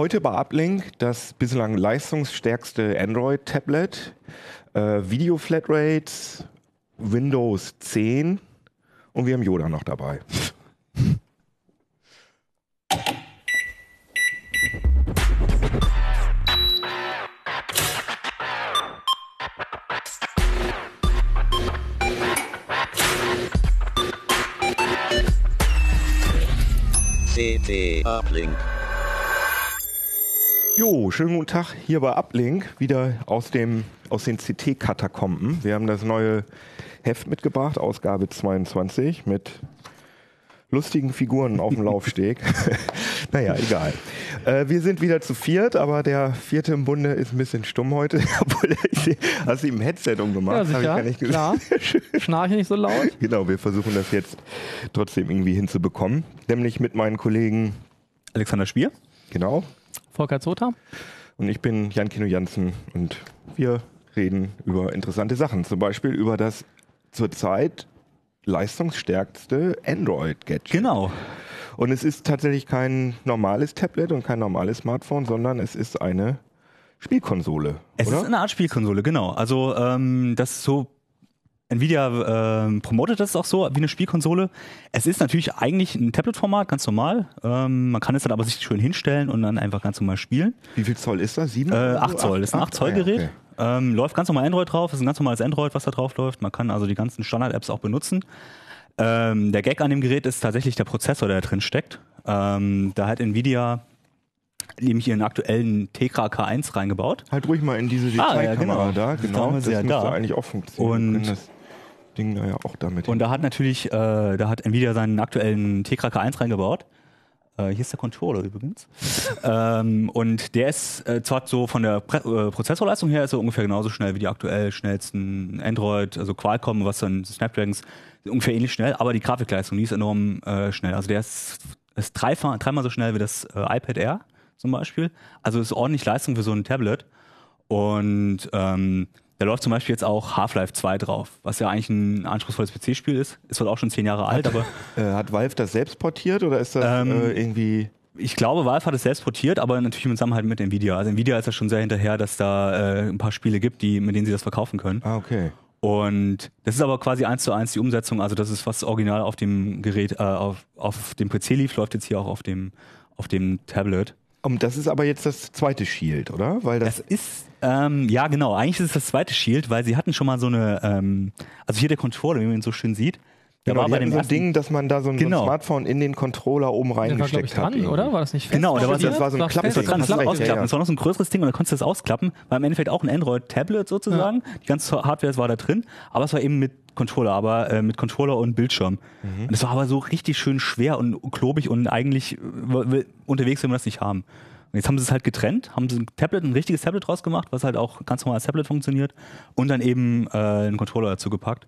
Heute bei Uplink das bislang leistungsstärkste Android-Tablet, äh, Video-Flatrates, Windows 10 und wir haben Yoda noch dabei. CT Uplink. Jo, schönen guten Tag hier bei Uplink, wieder aus, dem, aus den CT-Katakomben. Wir haben das neue Heft mitgebracht, Ausgabe 22, mit lustigen Figuren auf dem Laufsteg. naja, egal. Äh, wir sind wieder zu viert, aber der vierte im Bunde ist ein bisschen stumm heute. Obwohl, Hast du ihm ein Headset umgemacht? Ja, Hab sicher. ich gar nicht Klar. Schnarche nicht so laut. Genau, wir versuchen das jetzt trotzdem irgendwie hinzubekommen. Nämlich mit meinen Kollegen, Alexander Spier. genau, Volker Zota. Und ich bin Jan Kino Jansen und wir reden über interessante Sachen. Zum Beispiel über das zurzeit leistungsstärkste Android-Gadget. Genau. Und es ist tatsächlich kein normales Tablet und kein normales Smartphone, sondern es ist eine Spielkonsole. Es oder? ist eine Art Spielkonsole, genau. Also ähm, das ist so. Nvidia ähm, promotet das auch so wie eine Spielkonsole. Es ist natürlich eigentlich ein Tablet-Format, ganz normal. Ähm, man kann es dann aber sich schön hinstellen und dann einfach ganz normal spielen. Wie viel Zoll ist das? Sieben? Äh? 8 Zoll, das ist ein 8 Zoll ah Gerät. okay. ähm, läuft ganz normal Android drauf, ist ein ganz normales Android, was da drauf läuft. Man kann also die ganzen Standard-Apps auch benutzen. Ähm, der Gag an dem Gerät ist tatsächlich der Prozessor, der da drin steckt. Ähm, da hat Nvidia nämlich ihren aktuellen Tegra K1 reingebaut. Halt ruhig mal in diese Ah, ja, Detailkamera genau. da. Genau, das sie ja müsste da. eigentlich auch funktionieren. Und- Ding da ja auch damit Und da hat natürlich, äh, da hat Nvidia seinen aktuellen Tegra K1 reingebaut. Äh, hier ist der Controller übrigens. ähm, und der ist äh, zwar so von der Pre äh, Prozessorleistung her ist er ungefähr genauso schnell wie die aktuell schnellsten Android, also Qualcomm, was dann Snapdragons, ungefähr ähnlich schnell, aber die Grafikleistung, die ist enorm äh, schnell. Also der ist, ist dreimal, dreimal so schnell wie das äh, iPad Air zum Beispiel. Also ist ordentlich Leistung für so ein Tablet. Und ähm, da läuft zum Beispiel jetzt auch Half-Life 2 drauf, was ja eigentlich ein anspruchsvolles PC-Spiel ist. Ist zwar auch schon zehn Jahre alt, aber Äh, hat Valve das selbst portiert oder ist das Ähm, äh, irgendwie. ich glaube, Valve hat es selbst portiert, aber natürlich im Zusammenhalt mit Nvidia. Also Nvidia ist ja schon sehr hinterher, dass da äh, ein paar Spiele gibt, die, mit denen sie das verkaufen können. Ah, okay. Und das ist aber quasi eins zu eins die Umsetzung. Also das ist was original auf dem Gerät, äh, auf, auf dem PC lief, läuft jetzt hier auch auf dem, auf dem Tablet. Und das ist aber jetzt das zweite Shield, oder? Weil das, Das ist, ähm, ja genau, eigentlich ist es das zweite Shield, weil sie hatten schon mal so eine, ähm, also hier der Controller, wie man ihn so schön sieht. Der genau, war bei dem so ein Ding, dass man da so ein, so Genau. ein Smartphone in den Controller oben war, reingesteckt ich, dran, hat. irgendwie. oder? War das nicht fest? Genau, der war- das war so ein War Klapp- fest Das war dran, das war ausklappen. ja, ja. Das war noch so ein größeres Ding und da konntest du das ausklappen. War im Endeffekt auch ein Android-Tablet sozusagen. Die ganze Hardware war da drin, aber es war eben mit Controller, aber äh, mit Controller und Bildschirm. Mhm. Und es war aber so richtig schön schwer und klobig und eigentlich unterwegs will man das nicht haben. Und jetzt haben sie es halt getrennt, haben sie ein Tablet, ein richtiges Tablet draus gemacht, was halt auch ganz normal als Tablet funktioniert und dann eben äh, einen Controller dazu gepackt.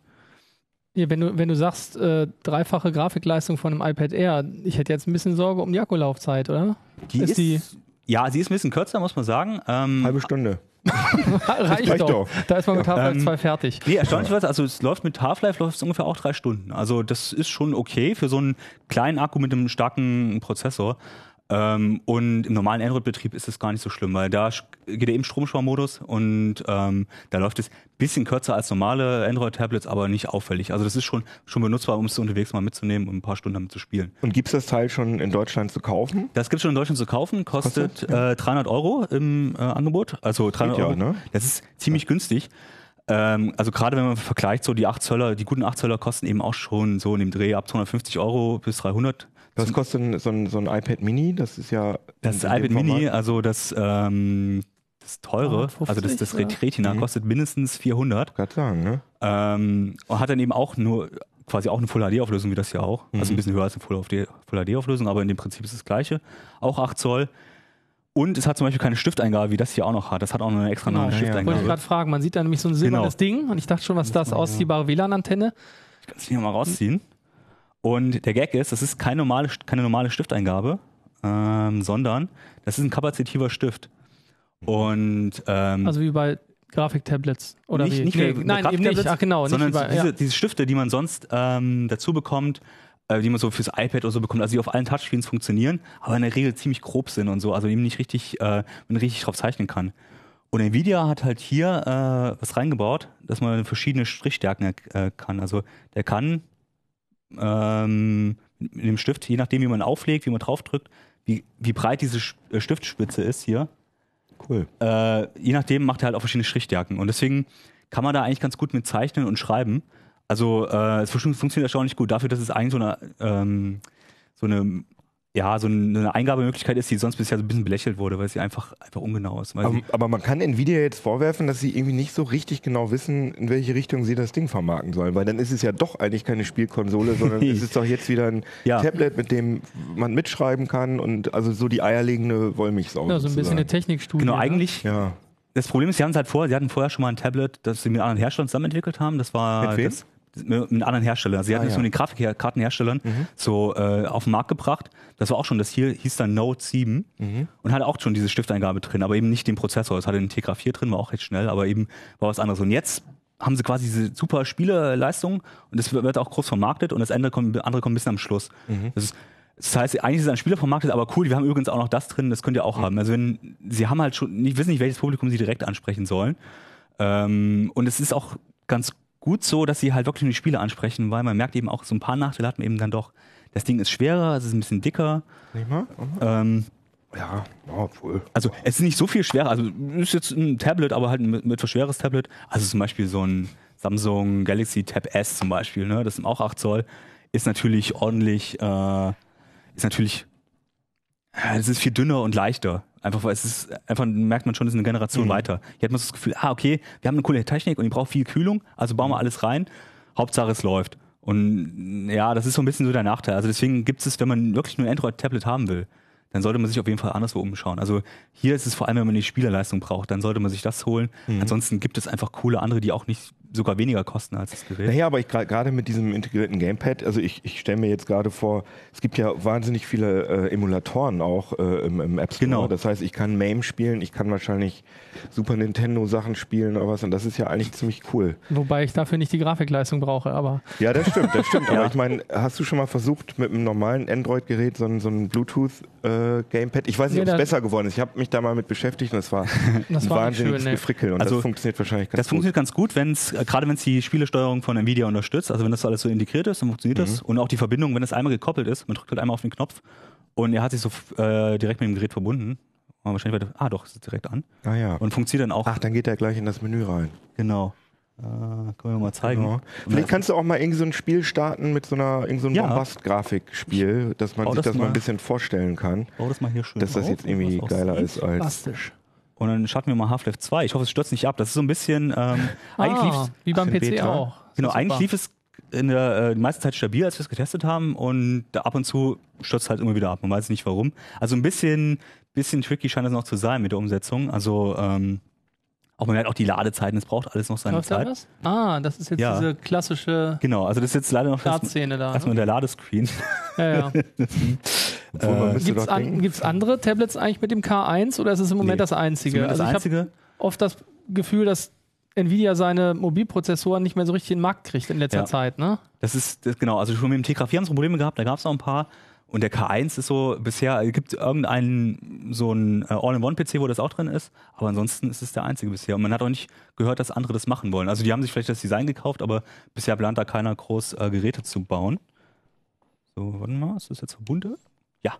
Ja, wenn, du, wenn du sagst, äh, dreifache Grafikleistung von einem iPad Air, ich hätte jetzt ein bisschen Sorge um die Akkulaufzeit, oder? Die Ist ist, die- ja, sie ist ein bisschen kürzer, muss man sagen. Ähm, Halbe Stunde. Reicht, reicht doch. doch. Da ist man mit Half-Life Ähm, 2 fertig. Nee, erstaunlicherweise, also es läuft mit Half-Life läuft es ungefähr auch drei Stunden. Also das ist schon okay für so einen kleinen Akku mit einem starken Prozessor. Ähm, und im normalen Android-Betrieb ist es gar nicht so schlimm, weil da geht er eben Stromsparmodus und ähm, da läuft es ein bisschen kürzer als normale Android-Tablets, aber nicht auffällig. Also das ist schon, schon benutzbar, um es unterwegs mal mitzunehmen und ein paar Stunden damit zu spielen. Und gibt es das Teil schon in Deutschland zu kaufen? Das gibt es schon in Deutschland zu kaufen, kostet, Kostet? äh, 300 Euro im äh, Angebot. Also 300 ja, Euro. ne? Das ist ziemlich günstig. Ähm, also gerade wenn man vergleicht, so die 8 Zöller, die guten 8 Zöller kosten eben auch schon so in dem Dreh ab 250 Euro bis 300. Was kostet so ein, so ein iPad Mini? Das ist ja. Das iPad Mini, also das, ähm, das teure, 250, also das, das? Retina Mhm. kostet mindestens 400. Gerade sagen, ne? Ähm, und hat dann eben auch nur quasi auch eine Full HD Auflösung wie das hier auch. Also Mhm. ein bisschen höher als eine Full HD, Full HD Auflösung, aber in dem Prinzip ist das gleiche. Auch 8 Zoll. Und es hat zum Beispiel keine Stifteingabe, wie das hier auch noch hat. Das hat auch noch eine extra Genau. neue Wollte Ja, ja. ich Stifteingabe. gerade fragen. Man sieht da nämlich so ein silbernes Ding und ich dachte schon, was das ausziehbare WLAN-Antenne. Ich kann es hier mal rausziehen. Und der Gag ist, das ist keine normale, keine normale Stifteingabe, ähm, sondern das ist ein kapazitiver Stift. Und ähm, Also wie bei Grafiktablets. Oder nicht, wie? nicht Nee, nein, eben nicht. Ach genau, nicht sondern wie bei, diese, ja. diese Stifte, die man sonst ähm, dazu bekommt, äh, die man so fürs iPad oder so bekommt, also die auf allen Touchscreens funktionieren, aber in der Regel ziemlich grob sind und so, also eben nicht richtig, äh, man richtig drauf zeichnen kann. Und Nvidia hat halt hier äh, was reingebaut, dass man verschiedene Strichstärken äh, kann. Also der kann ähm, mit dem Stift, je nachdem, wie man auflegt, wie man draufdrückt, wie, wie breit diese äh, Stiftspitze ist hier, Cool. äh, je nachdem macht er halt auch verschiedene Strichstärken. Und deswegen kann man da eigentlich ganz gut mit zeichnen und schreiben. Also äh, es fun- funktioniert erstaunlich gut dafür, dass es eigentlich so eine, ähm, so eine, ja, so eine Eingabemöglichkeit ist, die sonst bisher so ein bisschen belächelt wurde, weil sie einfach, einfach ungenau ist. Weil Aber, aber man kann Nvidia jetzt vorwerfen, dass sie irgendwie nicht so richtig genau wissen, in welche Richtung sie das Ding vermarkten sollen. Weil dann ist es ja doch eigentlich keine Spielkonsole, sondern es ist doch jetzt wieder ein Ja. Tablet, mit dem man mitschreiben kann und also so die eierlegende Wollmilchsau. Ja, so ein bisschen eine. Technikstudie. genau, ne? eigentlich, Ja. das Problem ist, sie haben es halt vorher, sie hatten vorher schon mal ein Tablet, das sie mit anderen Herstellern zusammen entwickelt haben. Das war Mit wem? das, mit anderen Herstellern. Also sie hatten Ah, es ja. Mhm. mit den Grafikkartenherstellern so äh, auf den Markt gebracht. Das war auch schon, das hier hieß dann Note 7 Mhm. und hatte auch schon diese Stifteingabe drin, aber eben nicht den Prozessor. Es hatte den Tegra 4 drin, war auch recht schnell, aber eben war was anderes. Und jetzt haben sie quasi diese super Spieleleistung und das wird auch groß vermarktet und das andere kommt, andere kommt ein bisschen am Schluss. Mhm. Das ist das heißt, eigentlich ist es ein Spieler vermarktet, aber cool, wir haben übrigens auch noch das drin, das könnt ihr auch haben. Also wenn, sie haben halt schon, nicht, wissen nicht, welches Publikum sie direkt ansprechen sollen. Ähm, und es ist auch ganz gut so, dass sie halt wirklich nur die Spiele ansprechen, weil man merkt eben auch, so ein paar Nachteile hat man eben dann doch. Das Ding ist schwerer, es ist ein bisschen dicker. Nicht mal? Ähm, Ja, oh, wohl. also es ist nicht so viel schwerer. Also es ist jetzt ein Tablet, aber halt ein mit, mit schweres Tablet. Also zum Beispiel so ein Samsung Galaxy Tab S zum Beispiel, ne? das sind auch 8 Zoll, ist natürlich ordentlich, äh, ist natürlich, äh, es ist viel dünner und leichter. Einfach weil es ist, einfach merkt man schon, es ist eine Generation weiter. Hier hat man so das Gefühl, ah, okay, wir haben eine coole Technik und die braucht viel Kühlung, also bauen wir alles rein. Hauptsache es läuft. Und ja, das ist so ein bisschen so der Nachteil. Also deswegen gibt es, wenn man wirklich nur ein Android-Tablet haben will, dann sollte man sich auf jeden Fall anderswo umschauen. Also hier ist es vor allem, wenn man die Spielerleistung braucht, dann sollte man sich das holen. Ansonsten gibt es einfach coole andere, die auch nicht sogar weniger kosten als das Gerät. Naja, aber ich gerade mit diesem integrierten Gamepad, also ich, ich stelle mir jetzt gerade vor, es gibt ja wahnsinnig viele äh, Emulatoren auch äh, im, im App Store. Genau. Das heißt, ich kann MAME spielen, ich kann wahrscheinlich Super Nintendo Sachen spielen oder was und das ist ja eigentlich ziemlich cool. Wobei ich dafür nicht die Grafikleistung brauche, aber Ja, das stimmt, das stimmt. Ja. Aber ich meine, hast du schon mal versucht, mit einem normalen Android-Gerät so ein, so ein Bluetooth-Gamepad? ich weiß nicht, Nee, ob es besser geworden ist. Ich habe mich da mal mit beschäftigt und es war Das ein war wahnsinniges schön, nee. Gefrickel und Also, das funktioniert wahrscheinlich ganz Das gut. funktioniert ganz gut, wenn es, äh, gerade wenn es die Spielesteuerung von Nvidia unterstützt, also wenn das alles so integriert ist, dann funktioniert das. Und auch die Verbindung, wenn es einmal gekoppelt ist, man drückt halt einmal auf den Knopf und er hat sich so äh, direkt mit dem Gerät verbunden. Oh, wahrscheinlich weiter, ah doch, es ist direkt an. Ah ja. Und funktioniert dann auch. Ach, dann geht er gleich in das Menü rein. Genau. Können wir mal zeigen. Ja. Und Vielleicht kannst du auch mal irgendwie so ein Spiel starten mit so einer irgend so einem Ja. Bombast-Grafikspiel, dass man sich das das mal ein bisschen vorstellen kann, Bau das mal hier schön dass das jetzt irgendwie geiler ist als. plastisch. Und dann starten wir mal Half-Life 2. Ich hoffe, es stürzt nicht ab. Das ist so ein bisschen. Ähm, eigentlich Ah, lief's- wie beim PC Beta? auch. Genau, Super. eigentlich lief es in der äh, die meiste Zeit stabil, als wir es getestet haben und da ab und zu stürzt halt immer wieder ab. Man weiß nicht warum. Also ein bisschen, bisschen tricky scheint es noch zu sein mit der Umsetzung. Also ähm, auch man merkt auch die Ladezeiten, es braucht alles noch seine Läuft da Zeit. was? Ah, das ist jetzt Ja. diese klassische Genau, also das ist jetzt leider noch Startszene da. erstmal Ne? der Ladescreen. Ja, ja. Müsste Gibt es an, andere Tablets eigentlich mit dem K1 oder ist es im Moment Nee. das einzige? Also das ich einzige. habe oft das Gefühl, dass Nvidia seine Mobilprozessoren nicht mehr so richtig in den Markt kriegt in letzter Ja. Zeit, ne? Das ist, das, genau, also schon mit dem Tegra 4 haben sie Probleme gehabt, da gab es noch ein paar. Und der K1 ist so, bisher gibt es irgendeinen, so ein äh, All-in-One-PC, wo das auch drin ist, aber ansonsten ist es der einzige bisher. Und man hat auch nicht gehört, dass andere das machen wollen. Also die haben sich vielleicht das Design gekauft, aber bisher plant da keiner groß äh, Geräte zu bauen. So, warte mal, ist das jetzt verbunden? Ja,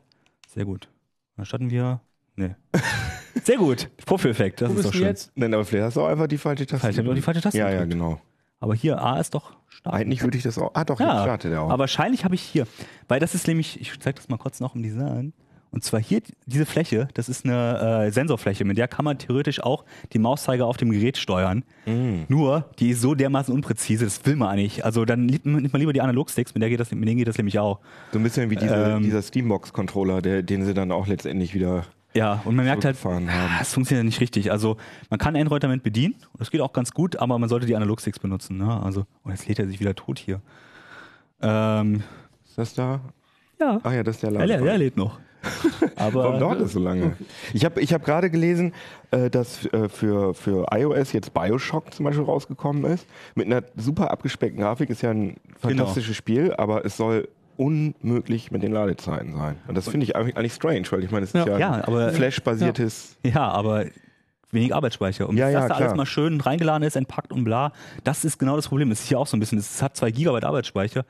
sehr gut. Dann starten wir. Nee. Sehr gut. Vorführeffekt, das Wo ist doch schön. jetzt? Nein, aber vielleicht hast du auch einfach die falsche Taste. Ich doch die falsche Taste Ja, ja, gedrückt. genau. Aber hier, A ist doch stark. Eigentlich würde ich das auch. Ah, doch, jetzt Ja, startet er auch. aber wahrscheinlich habe ich hier, weil das ist nämlich, ich zeige das mal kurz noch im Design. Und zwar hier diese Fläche, das ist eine äh, Sensorfläche, mit der kann man theoretisch auch die Mauszeiger auf dem Gerät steuern. Mm. Nur, die ist so dermaßen unpräzise, das will man eigentlich. Also dann nimmt man lieber die Analogsticks, mit, der geht das, mit denen geht das nämlich auch. so ein bisschen wie diese, Ähm, dieser Steambox-Controller, den sie dann auch letztendlich wieder. Ja, und man merkt halt, ah, es funktioniert nicht richtig. Also man kann Android damit bedienen, das geht auch ganz gut, aber man sollte die Analogsticks benutzen. Ne? Also, oh, jetzt lädt er sich wieder tot hier. Ähm, Ist das da? ja, Ah ja, das ist der er, Laden. er lädt noch. Aber Warum dauert das so lange? Ich habe ich hab gerade gelesen, äh, dass äh, für, für iOS jetzt Bioshock zum Beispiel rausgekommen ist. Mit einer super abgespeckten Grafik. Ist ja ein Genau. fantastisches Spiel, aber es soll unmöglich mit den Ladezeiten sein. Und das finde ich eigentlich, eigentlich strange, weil ich meine, es ist Ja. ja, Ja, Flash-basiertes. Ja, aber wenig Arbeitsspeicher. Und Ja, bis ja, da klar. alles mal schön reingeladen ist, entpackt und bla, das ist genau das Problem. Das ist hier auch so ein bisschen. Es hat zwei Gigabyte Arbeitsspeicher.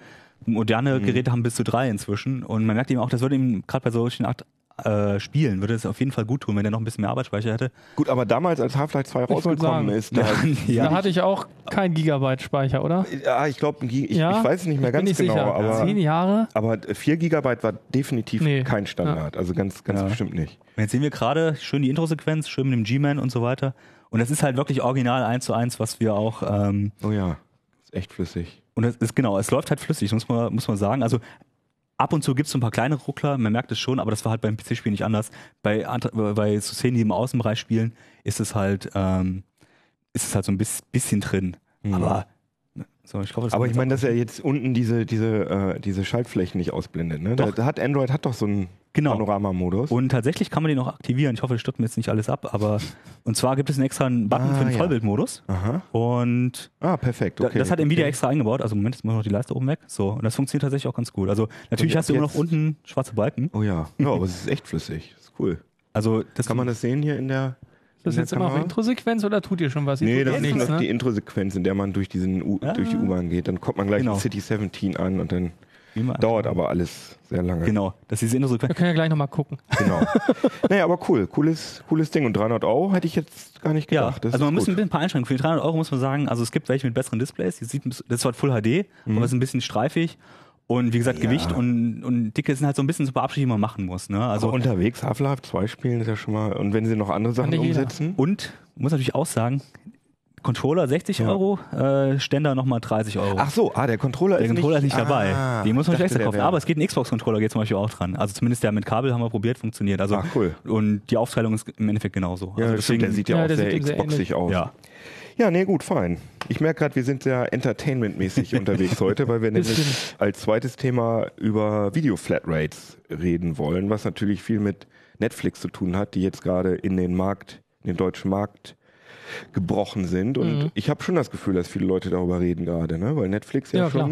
Moderne Mhm. Geräte haben bis zu drei inzwischen. Und man merkt eben auch, das würde ihm gerade bei solchen Art äh, Spielen, würde es auf jeden Fall gut tun, wenn er noch ein bisschen mehr Arbeitsspeicher hätte. Gut, aber damals, als Half-Life 2 wollte rausgekommen sagen. ist, da, Ja. Da hatte ich auch kein Gigabyte Speicher, oder? ja, ich glaube, ich, Ja? ich weiß es nicht mehr ganz genau, sicher. aber, Zehn Jahre? aber 4 Gigabyte war definitiv Nee. kein Standard. Also ganz, ganz Ja. bestimmt nicht. Und jetzt sehen wir gerade schön die Intro-Sequenz, schön mit dem G-Man und so weiter. Und das ist halt wirklich original eins zu eins, was wir auch ähm, Oh ja, ist echt flüssig. Und es ist genau, es läuft halt flüssig, muss man, muss man sagen. Also ab und zu gibt es so ein paar kleine Ruckler, man merkt es schon, aber das war halt beim PC-Spiel nicht anders. Bei, bei so Szenen, die im Außenbereich spielen, ist es halt, ähm, ist es halt so ein bis, bisschen drin. Aber so, ich glaube, das Aber ich meine, dass er jetzt unten diese, diese, äh, diese Schaltflächen nicht ausblendet. Ne? Doch. da hat Android hat doch so einen Genau. Panoramamodus. Und tatsächlich kann man den auch aktivieren. Ich hoffe, das stürzt mir jetzt nicht alles ab, aber und zwar gibt es einen extra Button Ah, für den ja. Vollbildmodus. Aha. Und Ah, perfekt. Okay. das hat Nvidia okay. extra eingebaut. Also Moment ist immer noch die Leiste oben weg. So, und das funktioniert tatsächlich auch ganz gut. Also natürlich hast du immer noch jetzt- unten schwarze Balken. Oh ja. Ja, aber es ist echt flüssig. Das ist cool. Also das Kann man das sehen hier in der. Ist das der jetzt immer auf Kamera? Introsequenz oder tut ihr schon was? Nee, das ja ist nichts, noch ne? die Introsequenz, in der man durch, diesen U Ah. durch die U-Bahn geht. Dann kommt man gleich Genau. in City 17 an und dann dauert aber alles sehr lange. Genau, das ist diese Introsequenz. Wir können ja gleich nochmal gucken. Genau. naja, aber cool. Cooles, cooles Ding. Und 300 Euro hätte ich jetzt gar nicht Ja, gedacht. Das also man ist muss ein, paar Einschränkungen. Für die 300 Euro muss man sagen, also es gibt welche mit besseren Displays. Die sieht, das ist halt Full HD, Mhm. aber es ist ein bisschen streifig. Und wie gesagt, Ja. Gewicht und, und Dicke sind halt so ein bisschen so Beabschiedungen, die man machen muss. Ne? Also, Also unterwegs Half-Life 2 spielen ist ja schon mal. Und wenn sie noch andere Sachen nicht jeder. umsetzen. und muss natürlich auch sagen, Controller 60 Ja. Euro, äh, Ständer nochmal 30 Euro. Ach so, ah, der Controller der ist Controller ist nicht, nicht dabei. Ah, Den muss man dachte, extra kaufen. Aber es geht ein Xbox-Controller, geht zum Beispiel auch dran. Also zumindest der mit Kabel haben wir probiert, funktioniert. Also, Ah, cool. Und die Aufteilung ist im Endeffekt genauso. Ja, also das stimmt, der sieht ja, Ja, auch sehr Xboxig aus. ja. Ja, nee, gut, fein. Ich merke gerade, wir sind sehr entertainmentmäßig unterwegs heute, weil wir nämlich als zweites Thema über Video-Flatrates reden wollen, was natürlich viel mit Netflix zu tun hat, die jetzt gerade in den Markt, in den deutschen Markt gebrochen sind. Und Mhm. ich habe schon das Gefühl, dass viele Leute darüber reden gerade, ne? weil Netflix ja, Ja, klar.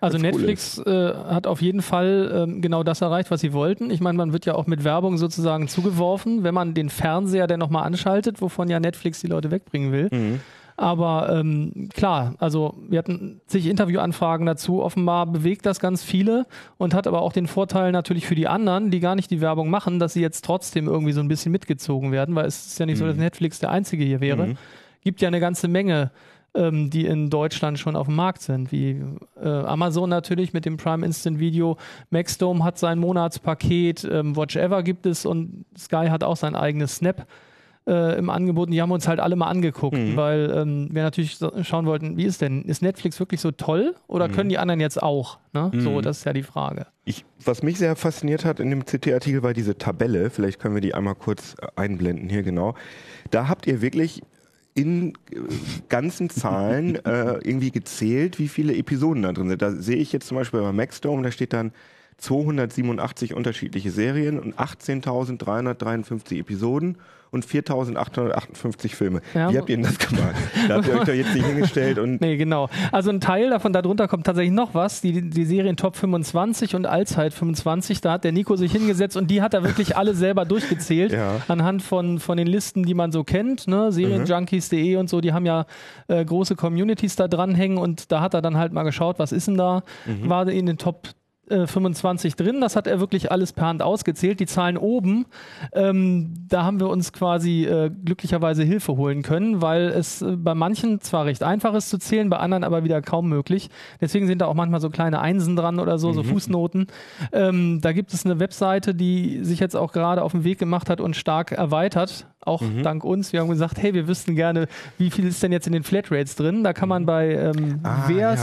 Also ganz cool Netflix äh, hat auf jeden Fall ähm, genau das erreicht, was sie wollten. Ich meine, man wird ja auch mit Werbung sozusagen zugeworfen, wenn man den Fernseher dann nochmal anschaltet, wovon ja Netflix die Leute wegbringen will. Mhm. Aber ähm, klar, also wir hatten zig Interviewanfragen dazu. Offenbar bewegt das ganz viele und hat aber auch den Vorteil natürlich für die anderen, die gar nicht die Werbung machen, dass sie jetzt trotzdem irgendwie so ein bisschen mitgezogen werden, weil es ist ja nicht so, dass Netflix der einzige hier wäre. Mhm. Gibt ja eine ganze Menge, ähm, die in Deutschland schon auf dem Markt sind, wie äh, Amazon natürlich mit dem Prime Instant Video. Maxdome hat sein Monatspaket, ähm, Watch Ever gibt es und Sky hat auch sein eigenes Snap äh, im Angebot. Und die haben uns halt alle mal angeguckt, Mhm. weil ähm, wir natürlich so- schauen wollten, wie ist denn, ist Netflix wirklich so toll oder Mhm. können die anderen jetzt auch? Ne? So, das ist ja die Frage. Ich, was mich sehr fasziniert hat in dem CT-Artikel war diese Tabelle. Vielleicht können wir die einmal kurz äh, einblenden hier genau. Da habt ihr wirklich in äh, ganzen Zahlen äh, irgendwie gezählt, wie viele Episoden da drin sind. Da sehe ich jetzt zum Beispiel bei Maxdome, da steht dann 287 unterschiedliche Serien und 18.353 Episoden und 4.858 Filme. Ja, Wie habt ihr denn das gemacht? Da habt ihr euch doch jetzt nicht hingestellt und Nee, genau. Also ein Teil davon, darunter kommt tatsächlich noch was, die, die Serien Top 25 und Allzeit 25, da hat der Nico sich hingesetzt und die hat er wirklich alle selber durchgezählt, Ja. anhand von, von den Listen, die man so kennt, ne? Serienjunkies.de und so, die haben ja äh, große Communities da dranhängen und da hat er dann halt mal geschaut, was ist denn da, war in den Top äh, 25 drin. Das hat er wirklich alles per Hand ausgezählt. Die Zahlen oben, ähm, da haben wir uns quasi äh, glücklicherweise Hilfe holen können, weil es äh, bei manchen zwar recht einfach ist zu zählen, bei anderen aber wieder kaum möglich. Deswegen sind da auch manchmal so kleine Einsen dran oder so, so Fußnoten. Ähm, da gibt es eine Webseite, die sich jetzt auch gerade auf den Weg gemacht hat und stark erweitert. Auch dank uns. Wir haben gesagt, hey, wir wüssten gerne, wie viel ist denn jetzt in den Flatrates drin. Da kann man bei ähm, Ah, wer ja, okay.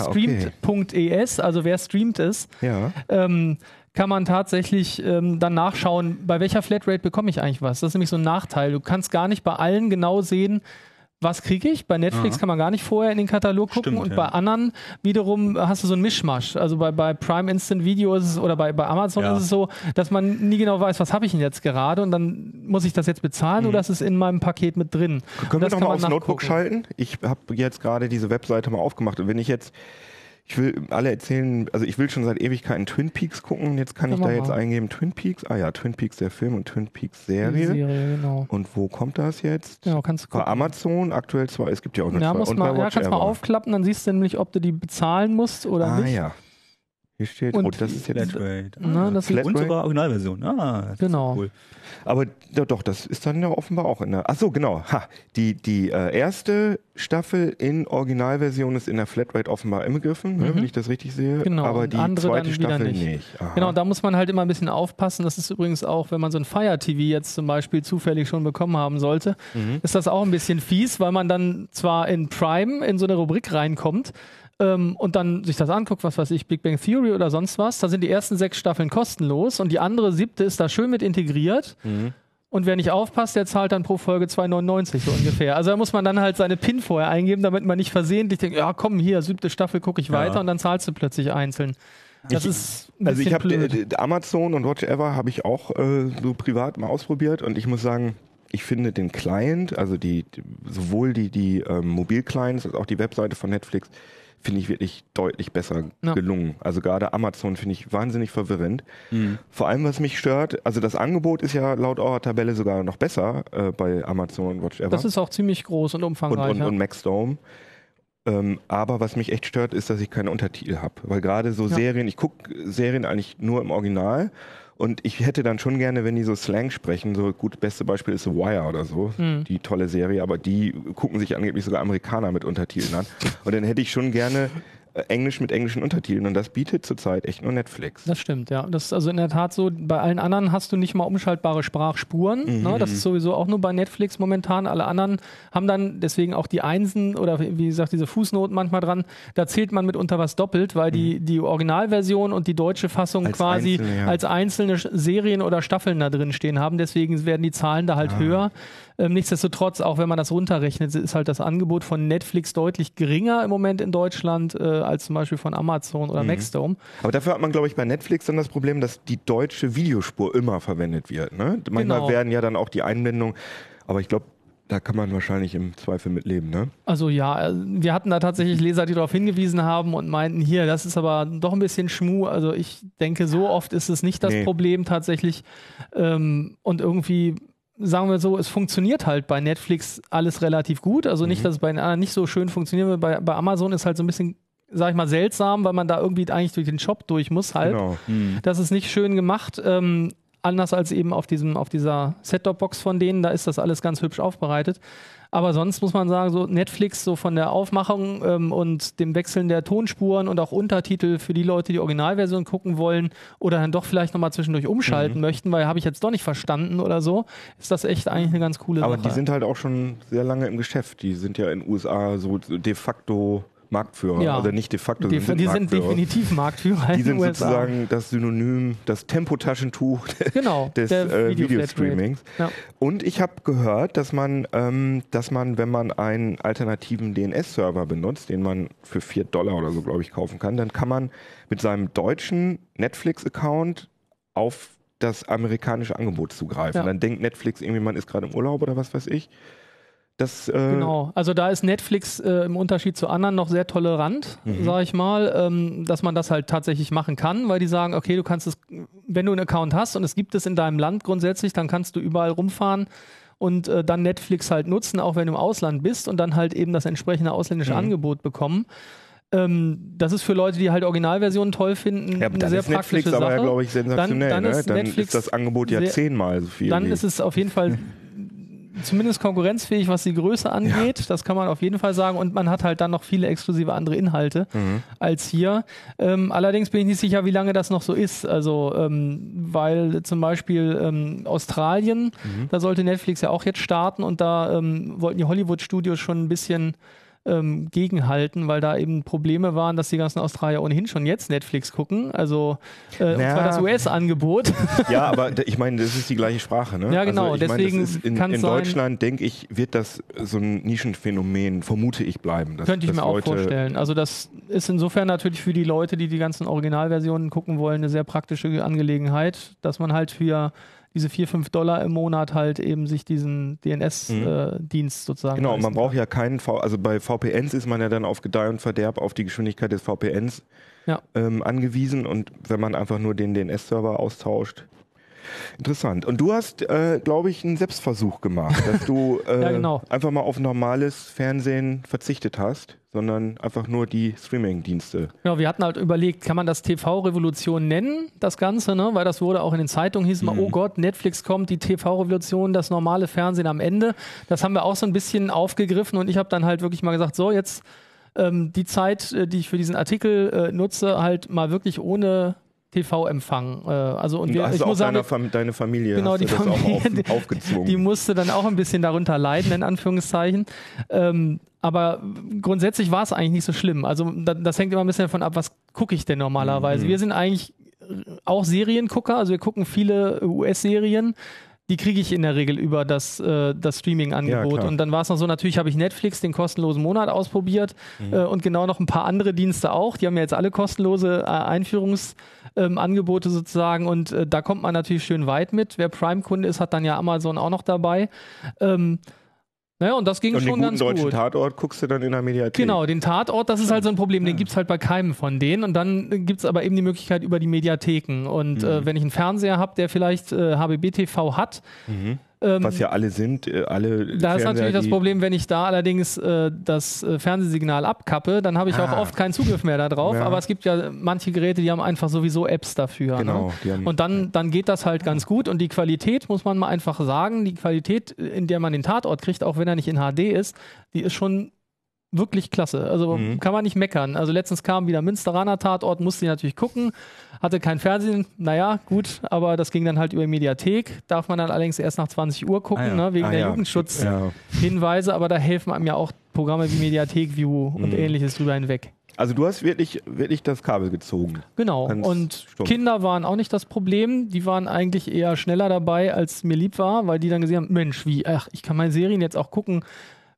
also wer streamt es, ja. ähm, kann man tatsächlich ähm, dann nachschauen, bei welcher Flatrate bekomme ich eigentlich was. Das ist nämlich so ein Nachteil. Du kannst gar nicht bei allen genau sehen, was kriege ich. Bei Netflix kann man gar nicht vorher in den Katalog gucken Stimmt, und ja. bei anderen wiederum hast du so einen Mischmasch. Also bei, bei Prime Instant Video ist es oder bei, bei Amazon Ja. ist es so, dass man nie genau weiß, was habe ich denn jetzt gerade und dann muss ich das jetzt bezahlen oder ist es in meinem Paket mit drin. Können wir Das noch kann mal man aufs Notebook schalten? Ich habe jetzt gerade diese Webseite mal aufgemacht und wenn ich jetzt Ich will alle erzählen, also ich will schon seit Ewigkeiten Twin Peaks gucken. Jetzt kann Ja, ich da jetzt mal. eingeben Twin Peaks. Ah ja, Twin Peaks der Film und Twin Peaks Serie. Serie, genau. Und wo kommt das jetzt? Genau, kannst du Bei gucken. Amazon aktuell zwei. Es gibt ja auch eine Ja, zwei. muss und mal, bei ja, kannst mal Ever. aufklappen, dann siehst du nämlich, ob du die bezahlen musst oder Ah nicht. ja. Hier steht, Und oh, das ist jetzt. Flatrate. Na, das Flat- Und sogar Originalversion. Ah, das ist Genau. Cool. Aber ja, doch, das ist dann ja offenbar auch in der. Ach so, genau. Ha, die die äh, erste Staffel in Originalversion ist in der Flatrate offenbar inbegriffen, ne, Mhm. wenn ich das richtig sehe. Genau, Aber die andere zweite dann wieder Staffel nicht. nicht. Genau, da muss man halt immer ein bisschen aufpassen. Das ist übrigens auch, wenn man so ein Fire TV jetzt zum Beispiel zufällig schon bekommen haben sollte, Mhm. ist das auch ein bisschen fies, weil man dann zwar in Prime in so eine Rubrik reinkommt ähm, und dann sich das anguckt, was weiß ich, Big Bang Theory oder sonst was. Da sind die ersten sechs Staffeln kostenlos und die andere siebte ist da schön mit integriert. Mhm. Und wer nicht aufpasst, der zahlt dann pro Folge 2,99 so ungefähr. Also da muss man dann halt seine PIN vorher eingeben, damit man nicht versehentlich denkt, ja komm, hier, siebte Staffel gucke ich Ja. weiter und dann zahlst du plötzlich einzeln. Das Ich- ist Also ich habe. Amazon und Watch Ever habe ich auch äh, so privat mal ausprobiert und ich muss sagen, ich finde den Client, also die, die sowohl die die ähm, Mobilclients als auch die Webseite von Netflix finde ich wirklich deutlich besser Ja. gelungen. Also gerade Amazon finde ich wahnsinnig verwirrend. Mhm. Vor allem was mich stört, also das Angebot ist ja laut eurer Tabelle sogar noch besser äh, bei Amazon und Watch Ever Das ist auch ziemlich groß und und, umfangreich. und, ja. und Maxdome. Ähm, aber was mich echt stört, ist, dass ich keine Untertitel habe. Weil gerade so Ja. Serien, ich gucke Serien eigentlich nur im Original. Und ich hätte dann schon gerne, wenn die so Slang sprechen, so gut, beste Beispiel ist The Wire oder so, Mhm. die tolle Serie, aber die gucken sich angeblich sogar Amerikaner mit Untertiteln an. Und dann hätte ich schon gerne Englisch mit englischen Untertiteln und das bietet zurzeit echt nur Netflix. Das stimmt, ja. Das ist also in der Tat so. Bei allen anderen hast du nicht mal umschaltbare Sprachspuren. Ne? Das ist sowieso auch nur bei Netflix momentan. Alle anderen haben dann deswegen auch die Einsen oder wie gesagt diese Fußnoten manchmal dran. Da zählt man mitunter was doppelt, weil die, die Originalversion und die deutsche Fassung Als quasi einzelne, ja. als einzelne Serien oder Staffeln da drin stehen haben. Deswegen werden die Zahlen da halt höher. Ähm, nichtsdestotrotz, auch wenn man das runterrechnet, ist halt das Angebot von Netflix deutlich geringer im Moment in Deutschland äh, als zum Beispiel von Amazon oder Maxdome. Aber dafür hat man, glaube ich, bei Netflix dann das Problem, dass die deutsche Videospur immer verwendet wird. Ne? Manchmal Genau. werden ja dann auch die Einblendungen, aber ich glaube, da kann man wahrscheinlich im Zweifel mit leben. Ne? Also ja, äh, wir hatten da tatsächlich Leser, die darauf hingewiesen haben und meinten, hier, das ist aber doch ein bisschen Schmu. Also ich denke, so oft ist es nicht das Nee. Problem tatsächlich. Ähm, und irgendwie, sagen wir so, es funktioniert halt bei Netflix alles relativ gut. Also Mhm. nicht, dass es bei den anderen nicht so schön funktioniert. Bei, bei Amazon ist halt so ein bisschen, sag ich mal, seltsam, weil man da irgendwie eigentlich durch den Shop durch muss halt. Genau. Das ist nicht schön gemacht. Ähm, anders als eben auf, diesem, auf dieser Set-Top-Box von denen, da ist das alles ganz hübsch aufbereitet. Aber sonst muss man sagen, so Netflix so von der Aufmachung ähm, und dem Wechseln der Tonspuren und auch Untertitel für die Leute, die Originalversion gucken wollen oder dann doch vielleicht nochmal zwischendurch umschalten Mhm. möchten, weil habe ich jetzt doch nicht verstanden oder so, ist das echt eigentlich eine ganz coole Aber Sache. die sind halt auch schon sehr lange im Geschäft. Die sind ja in den USA so de facto Marktführer. Ja. Oder nicht de facto, die, sind die sind definitiv Marktführer Die in sind USA. sozusagen das Synonym, das Tempotaschentuch genau, des äh, Video Videostreamings. Ja. Und ich habe gehört, dass man, ähm, dass man, wenn man einen alternativen DNS-Server benutzt, den man für 4 Dollar oder so, glaube ich, kaufen kann, dann kann man mit seinem deutschen Netflix-Account auf das amerikanische Angebot zugreifen. Ja. Dann denkt Netflix irgendwie, man ist gerade im Urlaub oder was weiß ich. Das, äh, Genau, also da ist Netflix äh, im Unterschied zu anderen noch sehr tolerant, Mhm. sage ich mal, ähm, dass man das halt tatsächlich machen kann, weil die sagen, okay, du kannst es, wenn du einen Account hast und es gibt es in deinem Land grundsätzlich, dann kannst du überall rumfahren und äh, dann Netflix halt nutzen, auch wenn du im Ausland bist und dann halt eben das entsprechende ausländische Mhm. Angebot bekommen. Ähm, das ist für Leute, die halt Originalversionen toll finden, ja, aber eine dann sehr ist Netflix praktische aber Sache. ja, glaube ich, sensationell. dann ne? ist dann Netflix ist das Angebot ja sehr- zehnmal so viel. Dann ist es auf jeden Fall zumindest konkurrenzfähig, was die Größe angeht. Das kann man auf jeden Fall sagen. Und man hat halt dann noch viele exklusive andere Inhalte Mhm. als hier. Ähm, allerdings bin ich nicht sicher, wie lange das noch so ist. Also, ähm, weil zum Beispiel ähm, Australien, Mhm. da sollte Netflix ja auch jetzt starten und da ähm, wollten die Hollywood-Studios schon ein bisschen ähm, gegenhalten, weil da eben Probleme waren, dass die ganzen Australier ohnehin schon jetzt Netflix gucken. Also, äh, und Ja. zwar das US-Angebot. Ja, aber ich meine, das ist die gleiche Sprache, ne? Ja, genau, Also meine, deswegen ist in, in Deutschland, denke ich, wird das so ein Nischenphänomen, vermute ich, bleiben. Dass, Könnte ich mir auch Leute, vorstellen. Also das ist insofern natürlich für die Leute, die die ganzen Originalversionen gucken wollen, eine sehr praktische Angelegenheit, dass man halt für diese 4, 5 Dollar im Monat halt eben sich diesen DNS-Dienst sozusagen. Genau, man braucht ja keinen, v also bei VPNs ist man ja dann auf Gedeih und Verderb auf die Geschwindigkeit des VPNs Ja. ähm, angewiesen und wenn man einfach nur den DNS-Server austauscht. Interessant. Und du hast, äh, glaube ich, einen Selbstversuch gemacht, dass du äh, Ja, genau. einfach mal auf normales Fernsehen verzichtet hast, sondern einfach nur die Streaming-Dienste. Genau, wir hatten halt überlegt, kann man das TV-Revolution nennen, das Ganze, ne? weil das wurde auch in den Zeitungen, hieß immer, oh Gott, Netflix kommt, die TV-Revolution, das normale Fernsehen am Ende. Das haben wir auch so ein bisschen aufgegriffen und ich habe dann halt wirklich mal gesagt, so jetzt ähm, die Zeit, äh, die ich für diesen Artikel äh, nutze, halt mal wirklich ohne TV-Empfang. Äh, also und wir, hast ich muss sagen, Fam deine Familie, Genau, die Familie, auf, aufgezwungen. die musste dann auch ein bisschen darunter leiden, in Anführungszeichen. Ähm, aber grundsätzlich war es eigentlich nicht so schlimm. Also da, das hängt immer ein bisschen davon ab, was gucke ich denn normalerweise. Mhm. Wir sind eigentlich auch Seriengucker, also wir gucken viele US-Serien. Die kriege ich in der Regel über das, äh, das Ja, Streaming-Angebot. klar. und dann war es noch so, natürlich habe ich Netflix, den kostenlosen Monat ausprobiert Mhm. äh, und genau noch ein paar andere Dienste auch. Die haben ja jetzt alle kostenlose äh, Einführungsangebote sozusagen und äh, da kommt man natürlich schön weit mit. Wer Prime-Kunde ist, hat dann ja Amazon auch noch dabei. Ähm, naja, und das ging und den schon guten ganz deutschen gut. Tatort guckst du dann in der Mediathek. Genau, den Tatort, das ist halt so ein Problem, den gibt es halt bei keinem von denen. Und dann gibt es aber eben die Möglichkeit über die Mediatheken. Und Mhm. äh, wenn ich einen Fernseher habe, der vielleicht äh, HBB-TV hat, ähm, Was ja alle sind, äh, alle da ist natürlich das Problem, wenn ich da allerdings äh, das äh, Fernsehsignal abkappe, dann habe ich auch Ah. oft keinen Zugriff mehr darauf. Ja. Aber es gibt ja manche Geräte, die haben einfach sowieso Apps dafür. Genau, Ne? haben- Und dann, dann geht das halt ganz gut. Und die Qualität, muss man mal einfach sagen, die Qualität, in der man den Tatort kriegt, auch wenn er nicht in HD ist, die ist schon wirklich klasse. Also Mhm. kann man nicht meckern. Also letztens kam wieder Münsteraner Tatort, musste ich natürlich gucken, hatte kein Fernsehen, naja, gut, aber das ging dann halt über Mediathek. Darf man dann allerdings erst nach 20 Uhr gucken, Ah ja. ne, wegen Ah, der ja. Jugendschutzhinweise, Ja. aber da helfen einem ja auch Programme wie Mediathek View und Mhm. ähnliches drüber hinweg. Also du hast wirklich, wirklich das Kabel gezogen. Genau. Ganz und stumpf. Kinder waren auch nicht das Problem. Die waren eigentlich eher schneller dabei, als mir lieb war, weil die dann gesehen haben, Mensch, wie, ach, ich kann meine Serien jetzt auch gucken,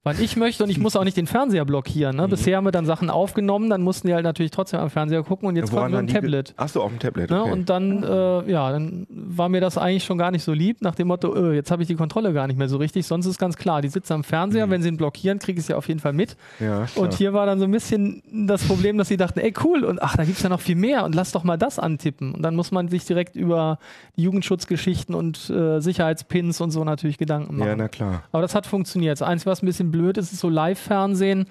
wann ich möchte und ich muss auch nicht den Fernseher blockieren. Mhm. Ne? Bisher haben wir dann Sachen aufgenommen, dann mussten die halt natürlich trotzdem am Fernseher gucken und jetzt konnten wir ein Tablet. Ach so, auf dem Tablet. Ne? Okay. Und dann, äh, ja, dann war mir das eigentlich schon gar nicht so lieb, nach dem Motto, äh, jetzt habe ich die Kontrolle gar nicht mehr so richtig. Sonst ist ganz klar, die sitzen am Fernseher, Mhm. wenn sie ihn blockieren, kriege ich es ja auf jeden Fall mit. ja. Und hier war dann so ein bisschen das Problem, dass sie dachten, ey cool, und ach, da gibt es ja noch viel mehr und lass doch mal das antippen. Und dann muss man sich direkt über Jugendschutzgeschichten und äh, Sicherheitspins und so natürlich Gedanken machen. ja, na klar. Aber das hat funktioniert. Das Einzige, was ein bisschen blöd ist, ist so Live-Fernsehen.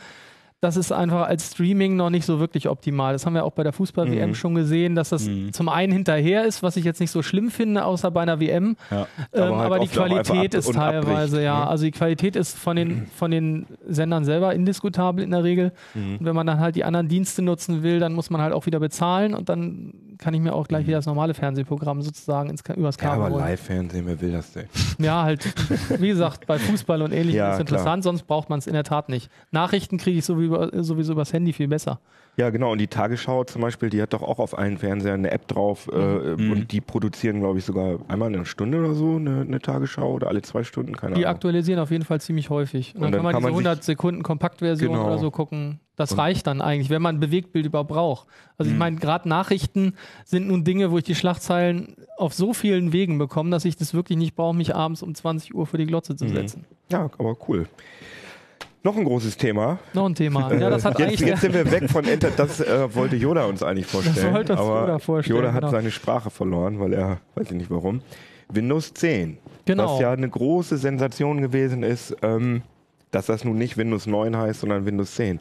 Das ist einfach als Streaming noch nicht so wirklich optimal. Das haben wir auch bei der Fußball-WM Mhm. schon gesehen, dass das Mhm. zum einen hinterher ist, was ich jetzt nicht so schlimm finde, außer bei einer WM. Ja. Ähm, Aber aber, halt die auch einfach Qualität ist teilweise, abbricht, ja. ne? Also die Qualität ist von den, von den Sendern selber indiskutabel in der Regel. Mhm. Und wenn man dann halt die anderen Dienste nutzen will, dann muss man halt auch wieder bezahlen und dann kann ich mir auch gleich wieder das normale Fernsehprogramm sozusagen ins, übers Mhm. Ja, Kabel aber. Live-Fernsehen, wer will das denn? Ja, halt, wie gesagt, bei Fußball und ähnlichem Ja, ist interessant, sonst braucht man es in der Tat nicht. Nachrichten kriege ich sowieso, sowieso übers Handy viel besser. Ja, genau. Und die Tagesschau zum Beispiel, die hat doch auch auf allen Fernsehern eine App drauf. Äh, Mhm. Und die produzieren, glaube ich, sogar einmal in einer Stunde oder so eine, eine Tagesschau oder alle zwei Stunden, keine Die Ahnung. aktualisieren auf jeden Fall ziemlich häufig. Und dann, Und dann kann man kann diese man sich- 100 Sekunden Kompaktversion Genau. oder so gucken. Das Und- reicht dann eigentlich, wenn man ein Bewegtbild überhaupt braucht. Also ich Mhm. meine, gerade Nachrichten sind nun Dinge, wo ich die Schlagzeilen auf so vielen Wegen bekomme, dass ich das wirklich nicht brauche, mich abends um 20 Uhr für die Glotze zu Mhm. setzen. Ja, aber cool. Noch ein großes Thema. Noch ein Thema. Ja, das hat jetzt, eigentlich jetzt sind wir weg von Enter. Das äh, wollte Yoda uns eigentlich vorstellen. wollte uns aber Yoda vorstellen, Yoda hat genau. seine Sprache verloren, weil er, weiß ich nicht warum. Windows 10. Genau. Was ja eine große Sensation gewesen ist, ähm, dass das nun nicht Windows 9 heißt, sondern Windows 10.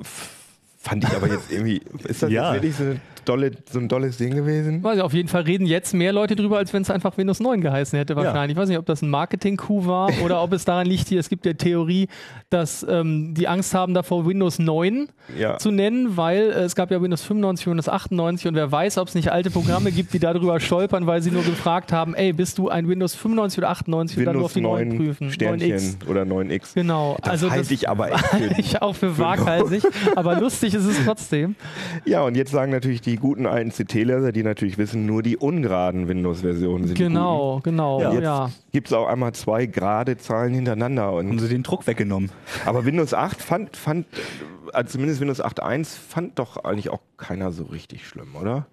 F fand ich aber jetzt irgendwie, ist das Ja. jetzt wirklich so, eine dolle, so ein dolles Ding gewesen? Weiß ich, auf jeden Fall reden jetzt mehr Leute drüber, als wenn es einfach Windows 9 geheißen hätte wahrscheinlich. Ich weiß nicht, ob das ein Marketing-Coup war oder ob es daran liegt, hier, es gibt ja Theorie, dass ähm, die Angst haben davor, Windows 9 Ja. zu nennen, weil äh, es gab ja Windows 95, Windows 98 und wer weiß, ob es nicht alte Programme gibt, die darüber stolpern, weil sie nur gefragt haben, ey, bist du ein Windows 95 oder 98 und dann nur auf Windows die 9 9 prüfen. Sternchen 9X. oder 9X. Genau. Das also halte ich aber echt für ich auch für waghalsig, aber lustig ist es trotzdem. Ja, und jetzt sagen natürlich die guten alten CT-Leser, die natürlich wissen, nur die ungeraden Windows-Versionen sind Genau, genau, ja. Jetzt gibt es auch einmal zwei gerade Zahlen hintereinander. Haben Und, sie den Druck weggenommen. aber Windows 8 fand, fand also zumindest Windows 8.1 fand doch eigentlich auch keiner so richtig schlimm, oder?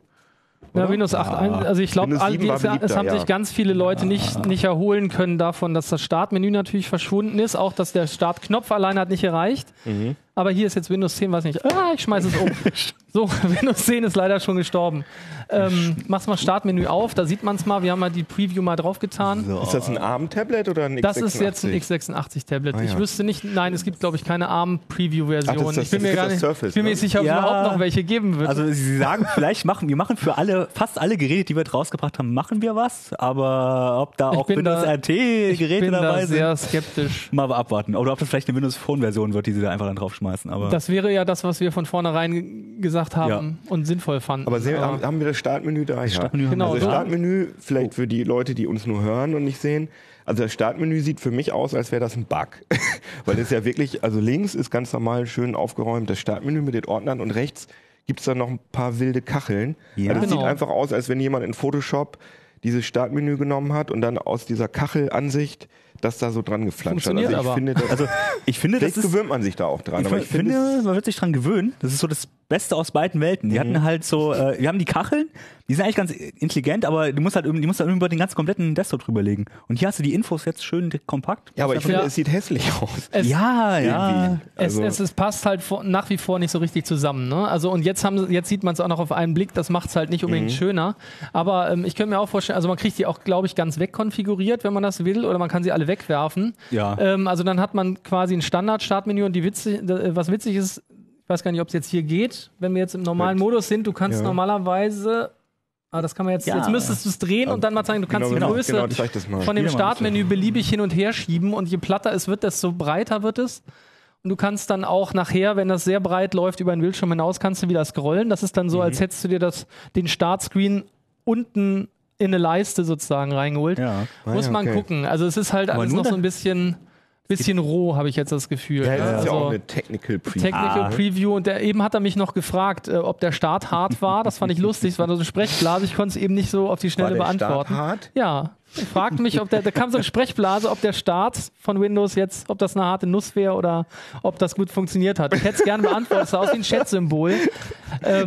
Ja, oder? Windows 8, ein- also ich glaube, Windows 7 war es haben ja. sich ganz viele Leute nicht, nicht erholen können davon, dass das Startmenü natürlich verschwunden ist, auch dass der Startknopf alleine hat nicht gereicht. Mhm. Aber hier ist jetzt Windows 10, weiß nicht. Ah, ich schmeiße es um. so, Windows 10 ist leider schon gestorben. Ähm, mach's mal Startmenü auf, da sieht man es mal. Wir haben mal die Preview mal draufgetan. Ist das ein ARM-Tablet oder ein x86? Das ist jetzt ein x86-Tablet. Ah, Ich ja. wüsste nicht, nein, es gibt, glaube ich, keine ARM-Preview-Version. Ich bin mir gar ist nicht, Surface, ich bin mir ne? nicht sicher, ob es Ja. überhaupt noch welche geben wird. Also sie sagen, vielleicht machen wir machen für alle, fast alle Geräte, die wir rausgebracht haben, machen wir was, aber ob da Ich auch bin Windows da- RT ich Geräte bin da dabei sehr sind, skeptisch. mal abwarten. Oder ob das vielleicht eine Windows Phone Version wird, die sie da einfach dann draufschmeißen. Aber Das wäre ja das, was wir von vornherein ge- gesagt haben und sinnvoll fanden. Aber sehen, haben, haben wir das Startmenü da? Ja. Startmenü haben Genau, also so. das Startmenü, vielleicht für die Leute, die uns nur hören und nicht sehen. Also das Startmenü sieht für mich aus, als wäre das ein Bug. Weil es ja wirklich, also links ist ganz normal schön aufgeräumt das Startmenü mit den Ordnern und rechts gibt es dann noch ein paar wilde Kacheln. Ja. Also es Genau. sieht einfach aus, als wenn jemand in Photoshop dieses Startmenü genommen hat und dann aus dieser Kachelansicht das da so dran geflanscht hat. Also ich aber. finde, das, also ich finde, das ist gewöhnt man sich da auch dran. Ich ich finde, finde, man wird sich dran gewöhnen. Das ist so das Beste aus beiden Welten. Die Mhm. hatten halt so, äh, wir haben die Kacheln, die sind eigentlich ganz intelligent, aber du musst halt, irgendwie- die musst halt über den ganz kompletten Desktop drüber legen. Und hier hast du die Infos jetzt schön kompakt. ja, aber ich Ja. finde, es sieht hässlich aus. es, ja, ja. Also- es, es passt halt vor, nach wie vor nicht so richtig zusammen. Ne? Also und jetzt, haben, jetzt sieht man es auch noch auf einen Blick, das macht es halt nicht Mhm. unbedingt schöner. Aber ähm, ich könnte mir auch vorstellen, also man kriegt die auch, glaube ich, ganz wegkonfiguriert, wenn man das will, oder man kann sie alle wegwerfen. Ja. Ähm, also dann hat man quasi ein Standard-Startmenü und die witzig, äh, was witzig ist, ich weiß gar nicht, ob es jetzt hier geht, wenn wir jetzt im normalen Mit- Modus sind, du kannst Ja. normalerweise, ah, das kann man jetzt, Ja. jetzt müsstest du es drehen und dann mal zeigen, du kannst genau, die Größe Genau, das mal. von dem Startmenü beliebig hin und her schieben und je platter es wird, desto breiter wird es. Und du kannst dann auch nachher, wenn das sehr breit läuft, über den Bildschirm hinaus, kannst du wieder scrollen. Das ist dann so, Mhm. als hättest du dir das, den Startscreen unten in eine Leiste sozusagen reingeholt. Ja. Ah, Muss ja, man okay. gucken. Also es ist halt Aber alles noch so ein bisschen, bisschen roh, habe ich jetzt das Gefühl. Ja, ne? das ist ja Also- auch eine Technical Preview. Technical Ah. Preview und der, eben hat er mich noch gefragt, äh, ob der Start hart war. Das fand ich lustig. Es war nur so eine Sprechblase. Ich konnte es eben nicht so auf die War Schnelle der Start beantworten. hart? Ja, fragt mich, ob der, da kam so eine Sprechblase, ob der Start von Windows jetzt, ob das eine harte Nuss wäre oder ob das gut funktioniert hat. Ich hätte es gerne beantwortet. Es sah aus wie ein Chat-Symbol.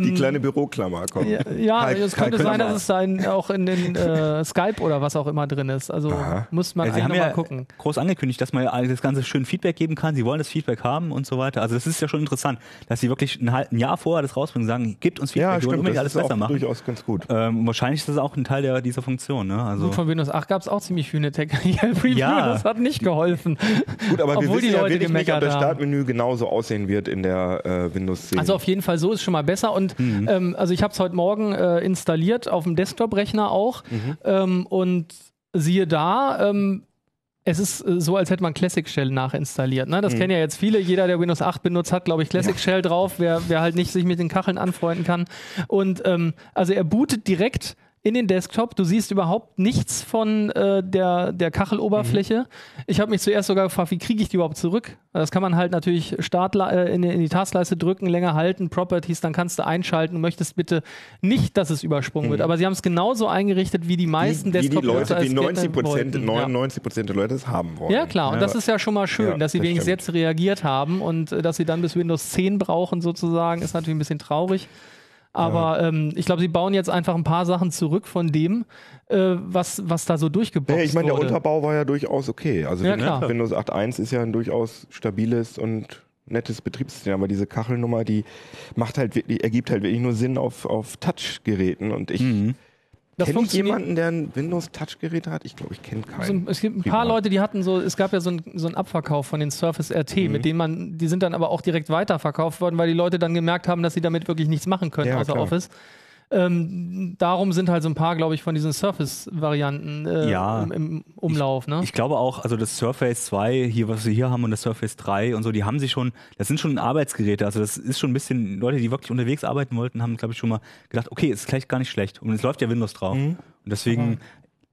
Die kleine Büroklammer kommt. Ja, ja es könnte sein, dass es da in, auch in den äh, Skype oder was auch immer drin ist. Also Aha. muss man Ja, haben noch ja mal gucken. groß angekündigt, dass man ja das Ganze schön Feedback geben kann. Sie wollen das Feedback haben und so weiter. Also das ist ja schon interessant, dass sie wirklich ein, ein Jahr vorher das rausbringen und sagen, gebt uns Feedback, Ja, wir wollen stimmt. unbedingt Das alles ist besser auch machen. durchaus ganz gut. Ähm, wahrscheinlich ist das auch ein Teil der, dieser Funktion. Ne? Also, Und von Windows 8 gab es auch ziemlich viele Technical Preview. Ja. Das hat nicht geholfen. Gut, aber wir Obwohl wissen die ja Leute wirklich nicht, ob das haben. Startmenü genauso aussehen wird in der äh, Windows 10. Also auf jeden Fall so ist schon mal besser. Und Mhm. ähm, also ich habe es heute Morgen äh, installiert, auf dem Desktop-Rechner auch. Mhm. Ähm, und siehe da, ähm, es ist äh, so, als hätte man Classic Shell nachinstalliert. Ne? Das Mhm. kennen ja jetzt viele. Jeder, der Windows 8 benutzt, hat, glaube ich, Classic Shell drauf, wer, wer halt nicht sich mit den Kacheln anfreunden kann. Und ähm, also er bootet direkt in den Desktop. Du siehst überhaupt nichts von äh, der, der Kacheloberfläche. Mhm. Ich habe mich zuerst sogar gefragt, wie kriege ich die überhaupt zurück? Das kann man halt natürlich Start, äh, in, die- in die Taskleiste drücken, länger halten, Properties, dann kannst du einschalten. Du möchtest bitte nicht, dass es übersprungen wird. Aber sie haben es genauso eingerichtet, wie die meisten Mhm. wie, wie die Leute, es 90 gerne Prozent, wollten. 99 Prozent der Leute es haben wollen. Ja, klar. Und das aber- ist ja schon mal schön, Ja, dass sie das wenigstens stimmt. jetzt reagiert haben und äh, dass sie dann bis Windows 10 brauchen, sozusagen, ist natürlich ein bisschen traurig. Aber ähm, ich glaube, sie bauen jetzt einfach ein paar Sachen zurück von dem, äh, was, was da so durchgeboxt Ja, ich meine, der wurde. Unterbau war ja durchaus okay. Also Ja, Windows- klar. Windows 8.1 ist ja ein durchaus stabiles und nettes Betriebssystem, aber diese Kachelnummer, die macht halt wirklich, ergibt halt wirklich nur Sinn auf, auf Touchgeräten und ich Mhm. Das kenne ich jemanden, der ein Windows Touchgerät hat? Ich glaube, ich kenne So, keinen. ein- es gibt ein paar Privat. Leute, die hatten so, es gab ja so einen so Abverkauf von den Surface RT, Mhm. mit denen man, die sind dann aber auch direkt weiterverkauft worden, weil die Leute dann gemerkt haben, dass sie damit wirklich nichts machen können Ja, außer klar. Office. Ähm, darum sind halt so ein paar, glaube ich, von diesen Surface-Varianten äh, Ja. im, im Umlauf. Ne? Ich glaube auch, also das Surface 2, hier, was wir hier haben, und das Surface 3 und so, die haben sich schon, das sind schon Arbeitsgeräte. Also das ist schon ein bisschen, Leute, die wirklich unterwegs arbeiten wollten, haben, glaube ich, schon mal gedacht, okay, ist gleich gar nicht schlecht. Und es läuft ja Windows drauf. Mhm. Und deswegen,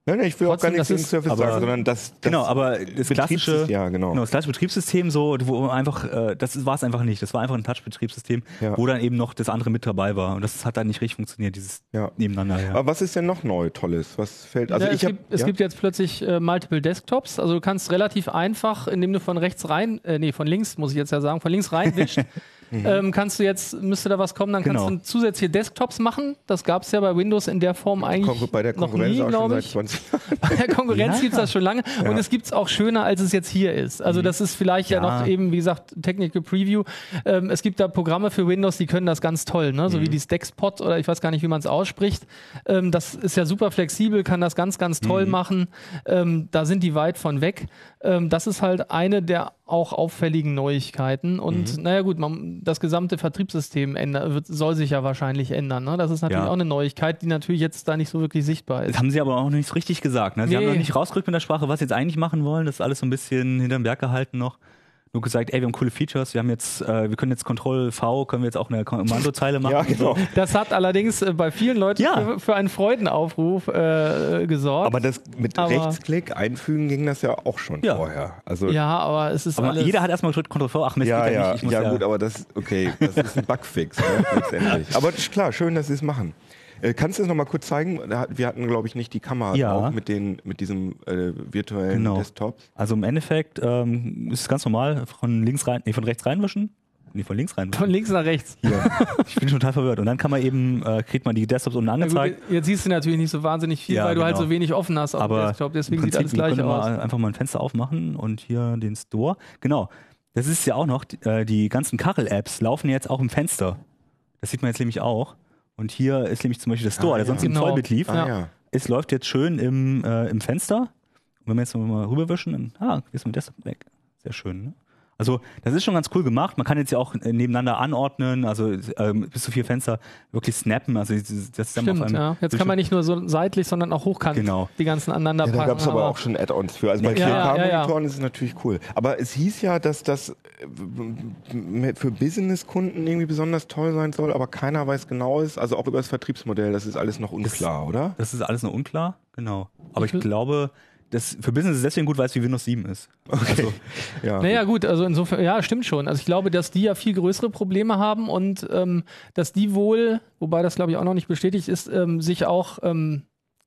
Nein, nein, ich will auch Trotzdem, gar nichts gegen Surface aber- sagen, sondern das, das genau, aber das klassische, Betriebssystem- ja, genau. das klassische Betriebssystem, so, wo einfach, äh, das war es einfach nicht. Das war einfach ein Touch-Betriebssystem, Ja. wo dann eben noch das andere mit dabei war. Und das hat dann nicht richtig funktioniert, dieses Ja. nebeneinander. Ja. Aber was ist denn noch neu Tolles? Was fällt? Also ja, ich es, hab, gibt, es gibt jetzt plötzlich äh, Multiple Desktops. Also du kannst relativ einfach, indem du von rechts rein, äh, nee, von links, muss ich jetzt ja sagen, von links rein wischst, ähm, kannst du jetzt, müsste da was kommen, dann Genau. kannst du zusätzliche Desktops machen. Das gab es ja bei Windows in der Form eigentlich Kon- bei der noch Konkurrenz nie, auch schon glaube seit ich. 20 Bei der Konkurrenz Ja. gibt es das schon lange und es gibt es auch schöner, als es jetzt hier ist. Also das ist vielleicht ja, Ja. noch eben, wie gesagt, Technical Preview. Ähm, es gibt da Programme für Windows, die können das ganz toll, ne? so wie die Dexpot oder ich weiß gar nicht, wie man es ausspricht. Ähm, das ist ja super flexibel, kann das ganz, ganz toll machen. Ähm, da sind die weit von weg. Ähm, das ist halt eine der auch auffälligen Neuigkeiten. Und naja gut, man, das gesamte Vertriebssystem änder, wird, soll sich ja wahrscheinlich ändern. Ne? Das ist natürlich Ja. auch eine Neuigkeit, die natürlich jetzt da nicht so wirklich sichtbar ist. Das haben sie aber auch noch nicht richtig gesagt. Ne? Sie haben Nee. noch nicht rausgerückt mit der Sprache, was sie jetzt eigentlich machen wollen. Das ist alles so ein bisschen hinterm Berg gehalten noch. Nur gesagt, ey, wir haben coole Features, wir haben jetzt, äh, wir können jetzt Ctrl V, können wir jetzt auch eine Kommandozeile machen. Ja, genau. Das hat allerdings äh, bei vielen Leuten Ja. für, für einen Freudenaufruf äh, gesorgt. Aber das mit Aber- Rechtsklick einfügen ging das ja auch schon Ja. vorher. Also ja, aber es ist Aber alles. jeder hat erstmal gedrückt Ctrl V, ach Mist, ja, geht ja, ja, nicht. Ich muss ja, gut, aber das okay, das ist ein Bugfix ne, letztendlich. Aber ist klar, schön, dass sie es machen. Äh, kannst du es noch mal kurz zeigen? Wir hatten, glaube ich, nicht die Kamera Ja. drauf mit, den, mit diesem äh, virtuellen Genau. Desktop. Also im Endeffekt ähm, ist es ganz normal, von links rein, nee, von rechts reinwischen. Nee, von links reinwischen. von links nach rechts. Ja. Ich bin schon total verwirrt. Und dann kann man eben, äh, kriegt man die Desktops unten Na gut, angezeigt. jetzt siehst du natürlich nicht so wahnsinnig viel, Ja, weil du halt genau. so wenig offen hast auf dem aber Desktop. Deswegen im sieht alles Prinzip, wir gleich aus. mal einfach mal ein Fenster aufmachen und hier den Store. Genau. Das ist ja auch noch, die, äh, die ganzen Kachel-Apps laufen jetzt auch im Fenster. Das sieht man jetzt nämlich auch. Und hier ist nämlich zum Beispiel der Store, Ah, der ja. sonst Genau. im Vollbild lief. Ah, Ja. Es läuft jetzt schön im, äh, im Fenster. Und wenn wir jetzt mal rüberwischen, dann ah, ist mit Desktop weg. Sehr schön. Ne? Also das ist schon ganz cool gemacht. Man kann jetzt ja auch äh, nebeneinander anordnen, also ähm, bis zu vier Fenster wirklich snappen. Also das ist dann Stimmt, auf einem ja. Jetzt kann man nicht nur so seitlich, sondern auch hochkant Genau. die ganzen aneinander Ja, da packen. gab es aber auch schon Add-ons für. Also bei Ja, ja, 4K-Monitoren ja, ist es natürlich cool. Aber es hieß ja, dass das äh, für Business-Kunden irgendwie besonders toll sein soll, aber keiner weiß genau ist, also auch über das Vertriebsmodell, das ist alles noch unklar, oder? Das ist alles noch unklar, genau. Aber ich Ich glaube, das für Business ist es deswegen gut, weil es wie Windows 7 ist. Okay. Ja. Naja, gut, also insofern, ja, stimmt schon. Also ich glaube, dass die ja viel größere Probleme haben und ähm, dass die wohl, wobei das glaube ich auch noch nicht bestätigt ist, ähm, sich auch ähm,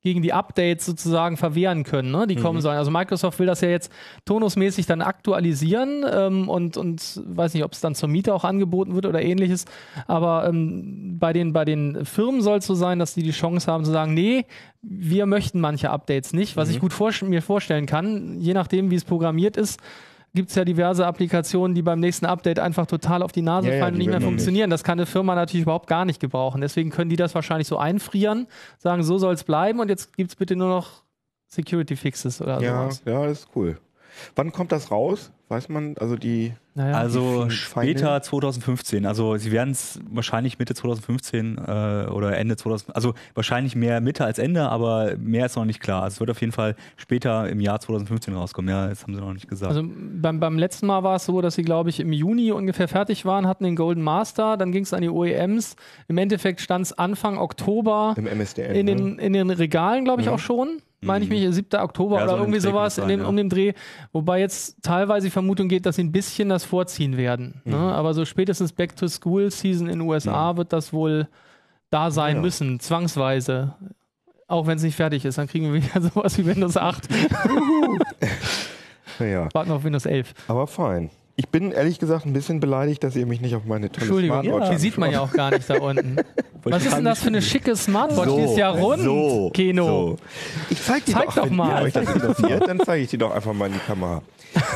gegen die Updates sozusagen verwehren können, ne, die kommen sollen. Also Microsoft will das ja jetzt tonusmäßig dann aktualisieren ähm, und, und weiß nicht, ob es dann zur Miete auch angeboten wird oder ähnliches. Aber ähm, bei, den, bei den Firmen soll es so sein, dass die die Chance haben zu sagen, nee, wir möchten manche Updates nicht, was ich gut vor, mir vorstellen kann, je nachdem, wie es programmiert ist gibt es ja diverse Applikationen, die beim nächsten Update einfach total auf die Nase Ja, ja, fallen und die nicht mehr funktionieren. Das kann eine Firma natürlich überhaupt gar nicht gebrauchen. Deswegen können die das wahrscheinlich so einfrieren, sagen, so soll es bleiben und jetzt gibt es bitte nur noch Security Fixes oder Ja, sowas. ja, das ist cool. Wann kommt das raus? Weiß man, also die. Naja. Also Die später Feinde? 2015. Also sie werden es wahrscheinlich Mitte 2015 äh, oder Ende 2015. Also wahrscheinlich mehr Mitte als Ende, aber mehr ist noch nicht klar. Also es wird auf jeden Fall später im Jahr 2015 rauskommen. Ja, das haben sie noch nicht gesagt. Also beim, beim letzten Mal war es so, dass sie, glaube ich, im Juni ungefähr fertig waren, hatten den Golden Master, dann ging es an die OEMs. Im Endeffekt stand es Anfang Oktober Im MSDN. in ne? den, in den Regalen, glaube ich, auch schon. Meine ich mich, 7. Oktober Ja, oder so irgendwie sowas kann in das dem, sein, um ja. den Dreh. Wobei jetzt teilweise die Vermutung geht, dass sie ein bisschen das vorziehen werden. Ne? Aber so spätestens Back to School Season in den USA wird das wohl da sein Ja. müssen, zwangsweise. Auch wenn es nicht fertig ist, dann kriegen wir wieder sowas wie Windows 8. ja, Warten wir auf Windows 11. aber fein. Ich bin ehrlich gesagt ein bisschen beleidigt, dass ihr mich nicht auf meine tolle Entschuldigung, Smartwatch die sieht man ja auch gar nicht da unten. Was ist denn das für eine schicke Smartwatch? die ist ja rund, So, Keno. so. Ich zeig die Zeig doch, doch wenn mal. ihr euch das interessiert, dann zeige ich die doch einfach mal in die Kamera.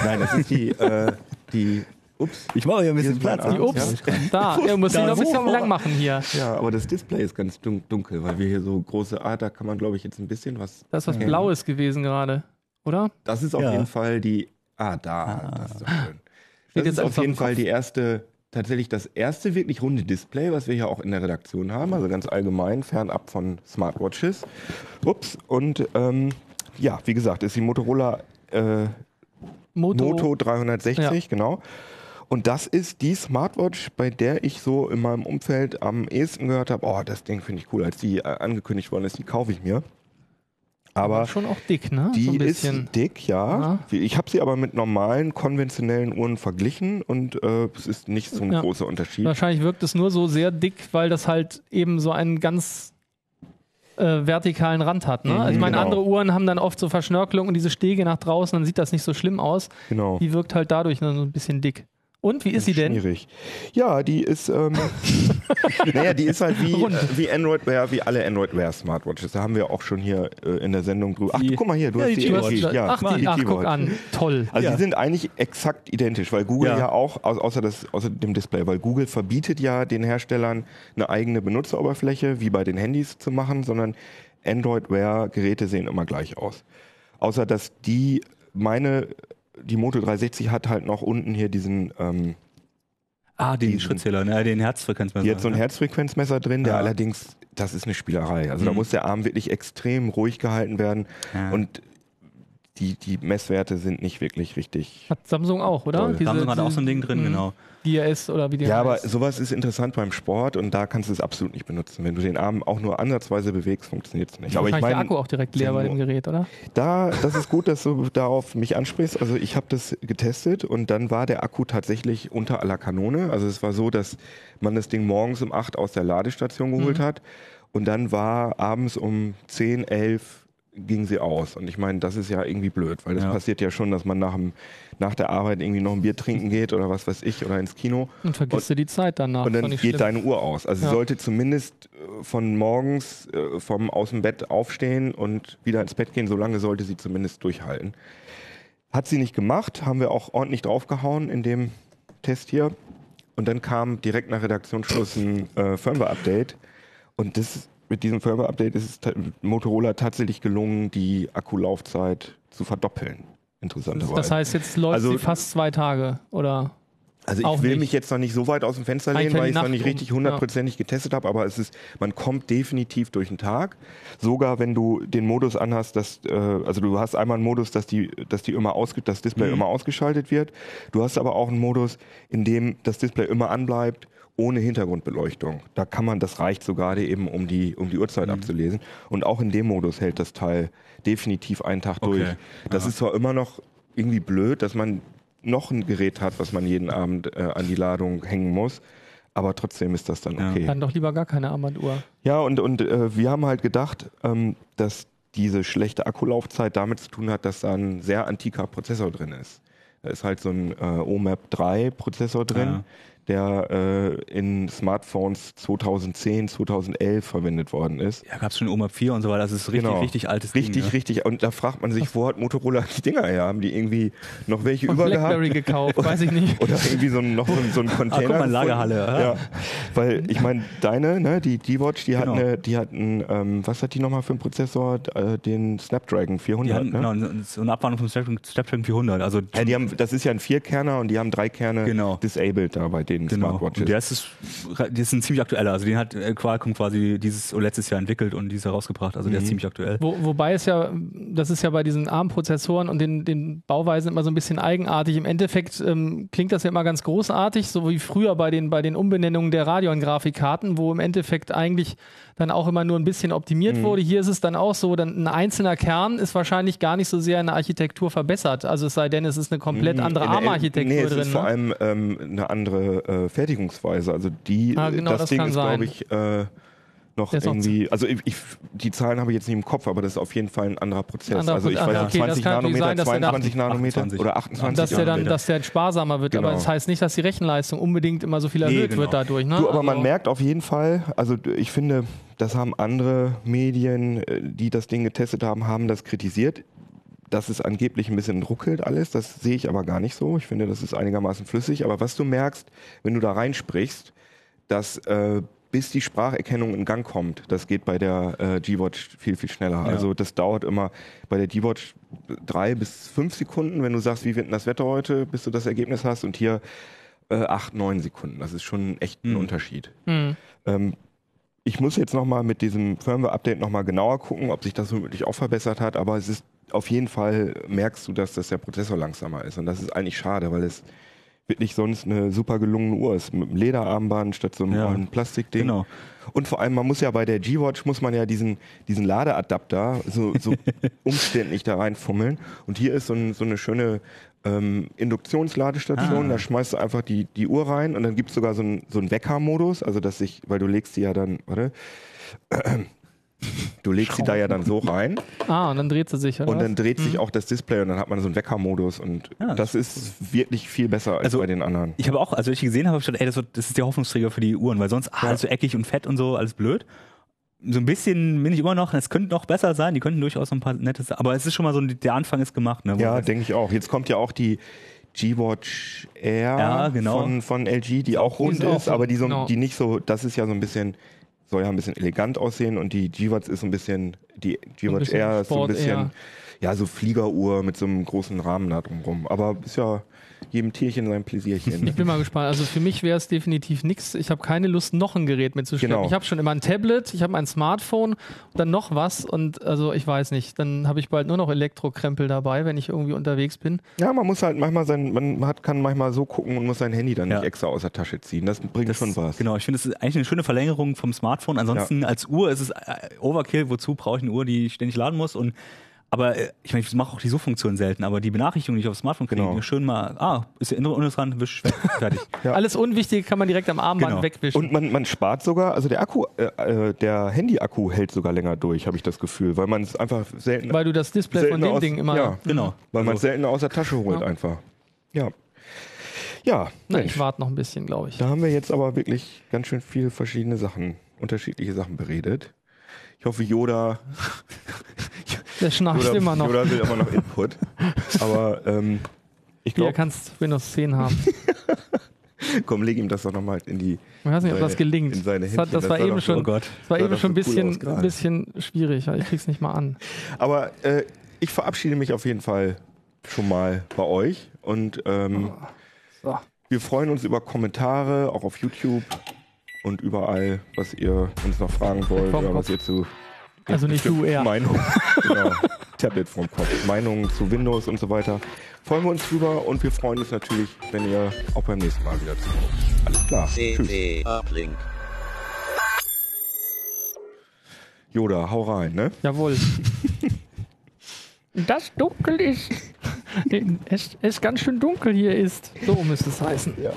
Nein, das ist die, äh, die, ups. ich mache hier ein Hier bisschen mein Platz. Arm. Die Ups, da. Er muss ihn noch ein bisschen lang machen hier. Ja, aber das Display ist ganz dun dunkel, weil wir hier so große, ah, da kann man glaube ich jetzt ein bisschen was. Das ist was. Blaues gewesen gerade, oder? Das ist auf Ja. jeden Fall die, ah, da, das ist doch schön. Das ist auf jeden Fall die erste, tatsächlich das erste wirklich runde Display, was wir hier auch in der Redaktion haben, also ganz allgemein, fernab von Smartwatches. Ups, und ähm, ja, wie gesagt, ist die Motorola äh, Moto. Moto 360, genau. Und das ist die Smartwatch, bei der ich so in meinem Umfeld am ehesten gehört habe, oh, das Ding finde ich cool, als die äh, angekündigt worden ist, die kaufe ich mir. Aber schon auch dick, ne? die so ein ist bisschen. dick, ja. Ja. Ich habe sie aber mit normalen, konventionellen Uhren verglichen und äh, es ist nicht so ein Ja. großer Unterschied. Wahrscheinlich wirkt es nur so sehr dick, weil das halt eben so einen ganz äh, vertikalen Rand hat. Ne? Mhm, also ich meine, genau. andere Uhren haben dann oft so Verschnörkelung und diese Stege nach draußen, dann sieht das nicht so schlimm aus. Genau. Die wirkt halt dadurch nur so ein bisschen dick. Und wie ist sie denn? Schwierig. Ja, die ist, ähm, naja, die ist halt wie, Rund. äh, wie Android Wear, wie alle Android Wear Smartwatches. Da haben wir auch schon hier äh, in der Sendung drüber. Ach, Die- guck mal hier, du Ja, hast die die, T-Watch. LG, ja, ach, die, ach, guck an. Toll. Also Ja. die sind eigentlich exakt identisch, weil Google Ja. ja, auch, au- außer, das, außer dem Display, weil Google verbietet ja den Herstellern eine eigene Benutzeroberfläche, wie bei den Handys zu machen, sondern Android Wear Geräte sehen immer gleich aus. Außer dass die, meine, die Moto 360 hat halt noch unten hier diesen, ähm, Ah, den Diesen- Schrittzähler, ne, den Herzfrequenzmesser. die hat so ein. Herzfrequenzmesser drin, der Ja. allerdings, das ist eine Spielerei. Also da Mhm. muss der Arm wirklich extrem ruhig gehalten werden Ja. und die, die Messwerte sind nicht wirklich richtig Hat Samsung auch, oder? Diese- Samsung hat auch so ein Ding drin, genau. DRS oder wie die Ja, aber heißt. sowas ist interessant beim Sport und da kannst du es absolut nicht benutzen. Wenn du den Arm auch nur ansatzweise bewegst, funktioniert es nicht. Aber ich Wahrscheinlich der meine, Akku auch direkt leer bei dem Gerät, oder? da, das ist gut, dass du darauf mich ansprichst. Also ich habe das getestet und dann war der Akku tatsächlich unter aller Kanone. Also es war so, dass man das Ding morgens um 8 aus der Ladestation geholt Mhm. hat und dann war abends um 10, 11 ging sie aus. Und ich meine, das ist ja irgendwie blöd, weil das Ja. passiert ja schon, dass man nach, dem, nach der Arbeit irgendwie noch ein Bier trinken geht oder was weiß ich oder ins Kino. Und vergisst du die Zeit danach. Und dann geht schlimm. deine Uhr aus. Also Ja. sie sollte zumindest äh, von morgens äh, vom aus dem Bett aufstehen und wieder ins Bett gehen. So lange sollte sie zumindest durchhalten. Hat sie nicht gemacht, haben wir auch ordentlich draufgehauen in dem Test hier. Und dann kam direkt nach Redaktionsschluss ein äh, Firmware-Update. Und das, mit diesem Firmware-Update ist es Motorola tatsächlich gelungen, die Akkulaufzeit zu verdoppeln. Interessanterweise. Das heißt, jetzt läuft Also- sie fast zwei Tage, oder? Also ich will nicht. mich jetzt noch nicht so weit aus dem Fenster lehnen, weil ich es noch nicht richtig hundertprozentig getestet habe, aber es ist, man kommt definitiv durch den Tag. Sogar wenn du den Modus anhast, dass, äh, also du hast einmal einen Modus, dass die, dass die immer ausge, das Display Mhm. immer ausgeschaltet wird. Du hast aber auch einen Modus, in dem das Display immer anbleibt, ohne Hintergrundbeleuchtung. Da kann man, das reicht sogar eben, um die, um die Uhrzeit Mhm. abzulesen. Und auch in dem Modus hält das Teil definitiv einen Tag durch. Okay. Das Ja. ist zwar immer noch irgendwie blöd, dass man noch ein Gerät hat, was man jeden Abend äh, an die Ladung hängen muss. Aber trotzdem ist das dann Ja. okay. Ja, Dann doch lieber gar keine Armbanduhr. und, und äh, wir haben halt gedacht, ähm, dass diese schlechte Akkulaufzeit damit zu tun hat, dass da ein sehr antiker Prozessor drin ist. Da ist halt so ein äh, OMAP 3 Prozessor drin, Ja. Der äh, in Smartphones 2010, 2011 verwendet worden ist. Ja, gab es schon OMAP 4 und so weiter. Das ist richtig, Genau. richtig altes Richtig, Ding. ne? richtig. Und da fragt man sich, wo hat Motorola die Dinger her? Haben die irgendwie noch welche Und über gehabt? Blackberry gekauft, weiß ich nicht. Oder irgendwie so ein, noch so ein, so ein Container. Ah, guck mal. Lagerhalle, ja. Ja. Weil ich meine, deine, ne, die D-Watch, die, Genau. hat eine, die hat einen, ähm, was hat die nochmal für einen Prozessor? Äh, den Snapdragon Die 400. hatten ne? genau, so eine Abwandlung vom Snapdragon, Snapdragon 400. Also ja, die haben, das ist ja ein Vierkerner und die haben drei Kerne Genau. disabled da bei den Genau. Smartwatches. Und der ist, der ist ein ziemlich aktueller. Also den hat äh, Qualcomm quasi dieses oder letztes Jahr entwickelt und dieses herausgebracht. Also Mhm. der ist ziemlich aktuell. Wo, wobei es ja, das ist ja bei diesen ARM-Prozessoren und den, den Bauweisen immer so ein bisschen eigenartig. Im Endeffekt ähm, klingt das ja immer ganz großartig, so wie früher bei den, bei den Umbenennungen der Radeon-Grafikkarten, wo im Endeffekt eigentlich dann auch immer nur ein bisschen optimiert Mhm. wurde. Hier ist es dann auch so, dann ein einzelner Kern ist wahrscheinlich gar nicht so sehr in der Architektur verbessert. Also es sei denn, es ist eine komplett andere Mhm. In der- ARM-Architektur nee, es drin. ist vor ne? allem ähm, eine andere äh, Fertigungsweise. Also die, Ah, genau, das, das Ding ist, glaube ich, äh, noch irgendwie, also ich, ich, die Zahlen habe ich jetzt nicht im Kopf, aber das ist auf jeden Fall ein anderer Prozess. Anderer also ich Prozess. weiß nicht, okay, das 20 kann natürlich Nanometer, sein, dass der da- 22 Nanometer 28. oder 28 dass der dann, Nanometer. dass der sparsamer wird, aber Genau. das heißt nicht, dass die Rechenleistung unbedingt immer so viel Nee, erhöht genau. wird dadurch. Ne? Du, aber man Also- merkt auf jeden Fall, also ich finde, das haben andere Medien, äh, die das Ding getestet haben, haben das kritisiert. Dass es angeblich ein bisschen ruckelt alles, das sehe ich aber gar nicht so. Ich finde, das ist einigermaßen flüssig. Aber was du merkst, wenn du da reinsprichst, dass äh, bis die Spracherkennung in Gang kommt, das geht bei der äh, G-Watch viel, viel schneller. Ja. Also das dauert immer bei der G-Watch drei bis fünf Sekunden, wenn du sagst, wie wird denn das Wetter heute, bis du das Ergebnis hast. Und hier äh, acht, neun Sekunden. Das ist schon echt ein Hm. Unterschied. Hm. Ähm, ich muss jetzt nochmal mit diesem Firmware-Update nochmal genauer gucken, ob sich das womöglich auch verbessert hat, aber es ist auf jeden Fall merkst du, dass das der Prozessor langsamer ist. Und das ist eigentlich schade, weil es wirklich sonst eine super gelungene Uhr ist. Mit einem Lederarmband statt so einem Ja. Plastikding. Genau. Und vor allem, man muss ja bei der G-Watch, muss man ja diesen, diesen Ladeadapter so, so umständlich da reinfummeln. Und hier ist so, ein, so eine schöne ähm, Induktionsladestation. Ah. Da schmeißt du einfach die, die Uhr rein und dann gibt es sogar so einen so einen Wecker-Modus, also dass ich, weil du legst die ja dann, warte, Du legst sie da ja dann so rein Ah, und dann dreht sie sich. Oder und dann dreht sich auch das Display und dann hat man so einen Weckermodus und Ja, das ist wirklich viel besser als Also, bei den anderen. Ich habe auch, also als ich gesehen habe, habe ich gedacht, ey, das, wird- das ist der Hoffnungsträger für die Uhren, weil sonst ah, alles so eckig und fett und so, alles blöd. So ein bisschen bin ich immer noch, es könnte noch besser sein, die könnten durchaus noch ein paar nettes, aber es ist schon mal so, der Anfang ist gemacht. Ne, wo Ja, man- denke ich auch. Jetzt kommt ja auch die G-Watch Air Ja, genau. von, von LG, die auch rund ist auch ist, aber die, so, genau. die nicht so, das ist ja so ein bisschen, soll ja ein bisschen elegant aussehen und die G-Watch ist so ein bisschen, die G-Watch Air ist so ein bisschen, ja, so Fliegeruhr mit so einem großen Rahmen da drumrum. Aber ist ja jedem Tierchen sein Pläsierchen. Ich bin mal gespannt. Also für mich wäre es definitiv nichts. Ich habe keine Lust, noch ein Gerät mitzuschleppen. Genau. Ich habe schon immer ein Tablet, ich habe ein Smartphone und dann noch was und also ich weiß nicht. Dann habe ich bald nur noch Elektrokrempel dabei, wenn ich irgendwie unterwegs bin. ja, man muss halt manchmal sein, man hat, kann manchmal so gucken und muss sein Handy dann Ja. nicht extra aus der Tasche ziehen. Das bringt Das, schon was. Genau, ich finde, es ist eigentlich eine schöne Verlängerung vom Smartphone. Ansonsten als Uhr ist es äh, Overkill. Wozu brauche ich eine Uhr, die ich ständig laden muss? Und aber äh, ich meine, ich mache auch die Suchfunktion selten, aber die Benachrichtigung, die ich aufs Smartphone kriege, Genau. schön mal, ah, ist der innere Unnützrand, wisch, weg, fertig. Ja. Alles Unwichtige kann man direkt am Armband Genau. wegwischen. Und man, man spart sogar, also der Akku, äh, äh, der Handy-Akku hält sogar länger durch, habe ich das Gefühl, weil man es einfach selten, weil du das Display von dem aus, Ding immer. ja, Genau. weil man es Also- seltener aus der Tasche holt Ja. einfach. Ja, ja, Na, ich warte noch ein bisschen, glaube ich. da haben wir jetzt aber wirklich ganz schön viele verschiedene Sachen, unterschiedliche Sachen beredet. Ich hoffe, Yoda, Der schnarcht Yoda, immer noch. Yoda will immer noch Input, aber ähm, ich glaube, kannst Windows 10 haben. komm, leg ihm das doch nochmal in die, Ich weiß nicht, ob das gelingt. in seine Das, hat, das das war eben doch so- Oh schon, Gott. das war eben schon ein so cool aus bisschen, bisschen schwierig. Ich krieg's nicht mal an. Aber äh, ich verabschiede mich auf jeden Fall schon mal bei euch und ähm, So. wir freuen uns über Kommentare, auch auf YouTube und überall, was ihr uns noch fragen wollt oder was ihr zu Also nicht du, er. Meinung, genau, Tablet vom Kopf, Meinungen zu Windows und so weiter. Freuen wir uns drüber und wir freuen uns natürlich, wenn ihr auch beim nächsten Mal wieder zuhört. Alles klar. Tschüss. CT Uplink. Yoda, hau rein, ne? Jawohl. Das dunkel ist. Es, es ganz schön dunkel hier ist. So müsste es heißen. Ja.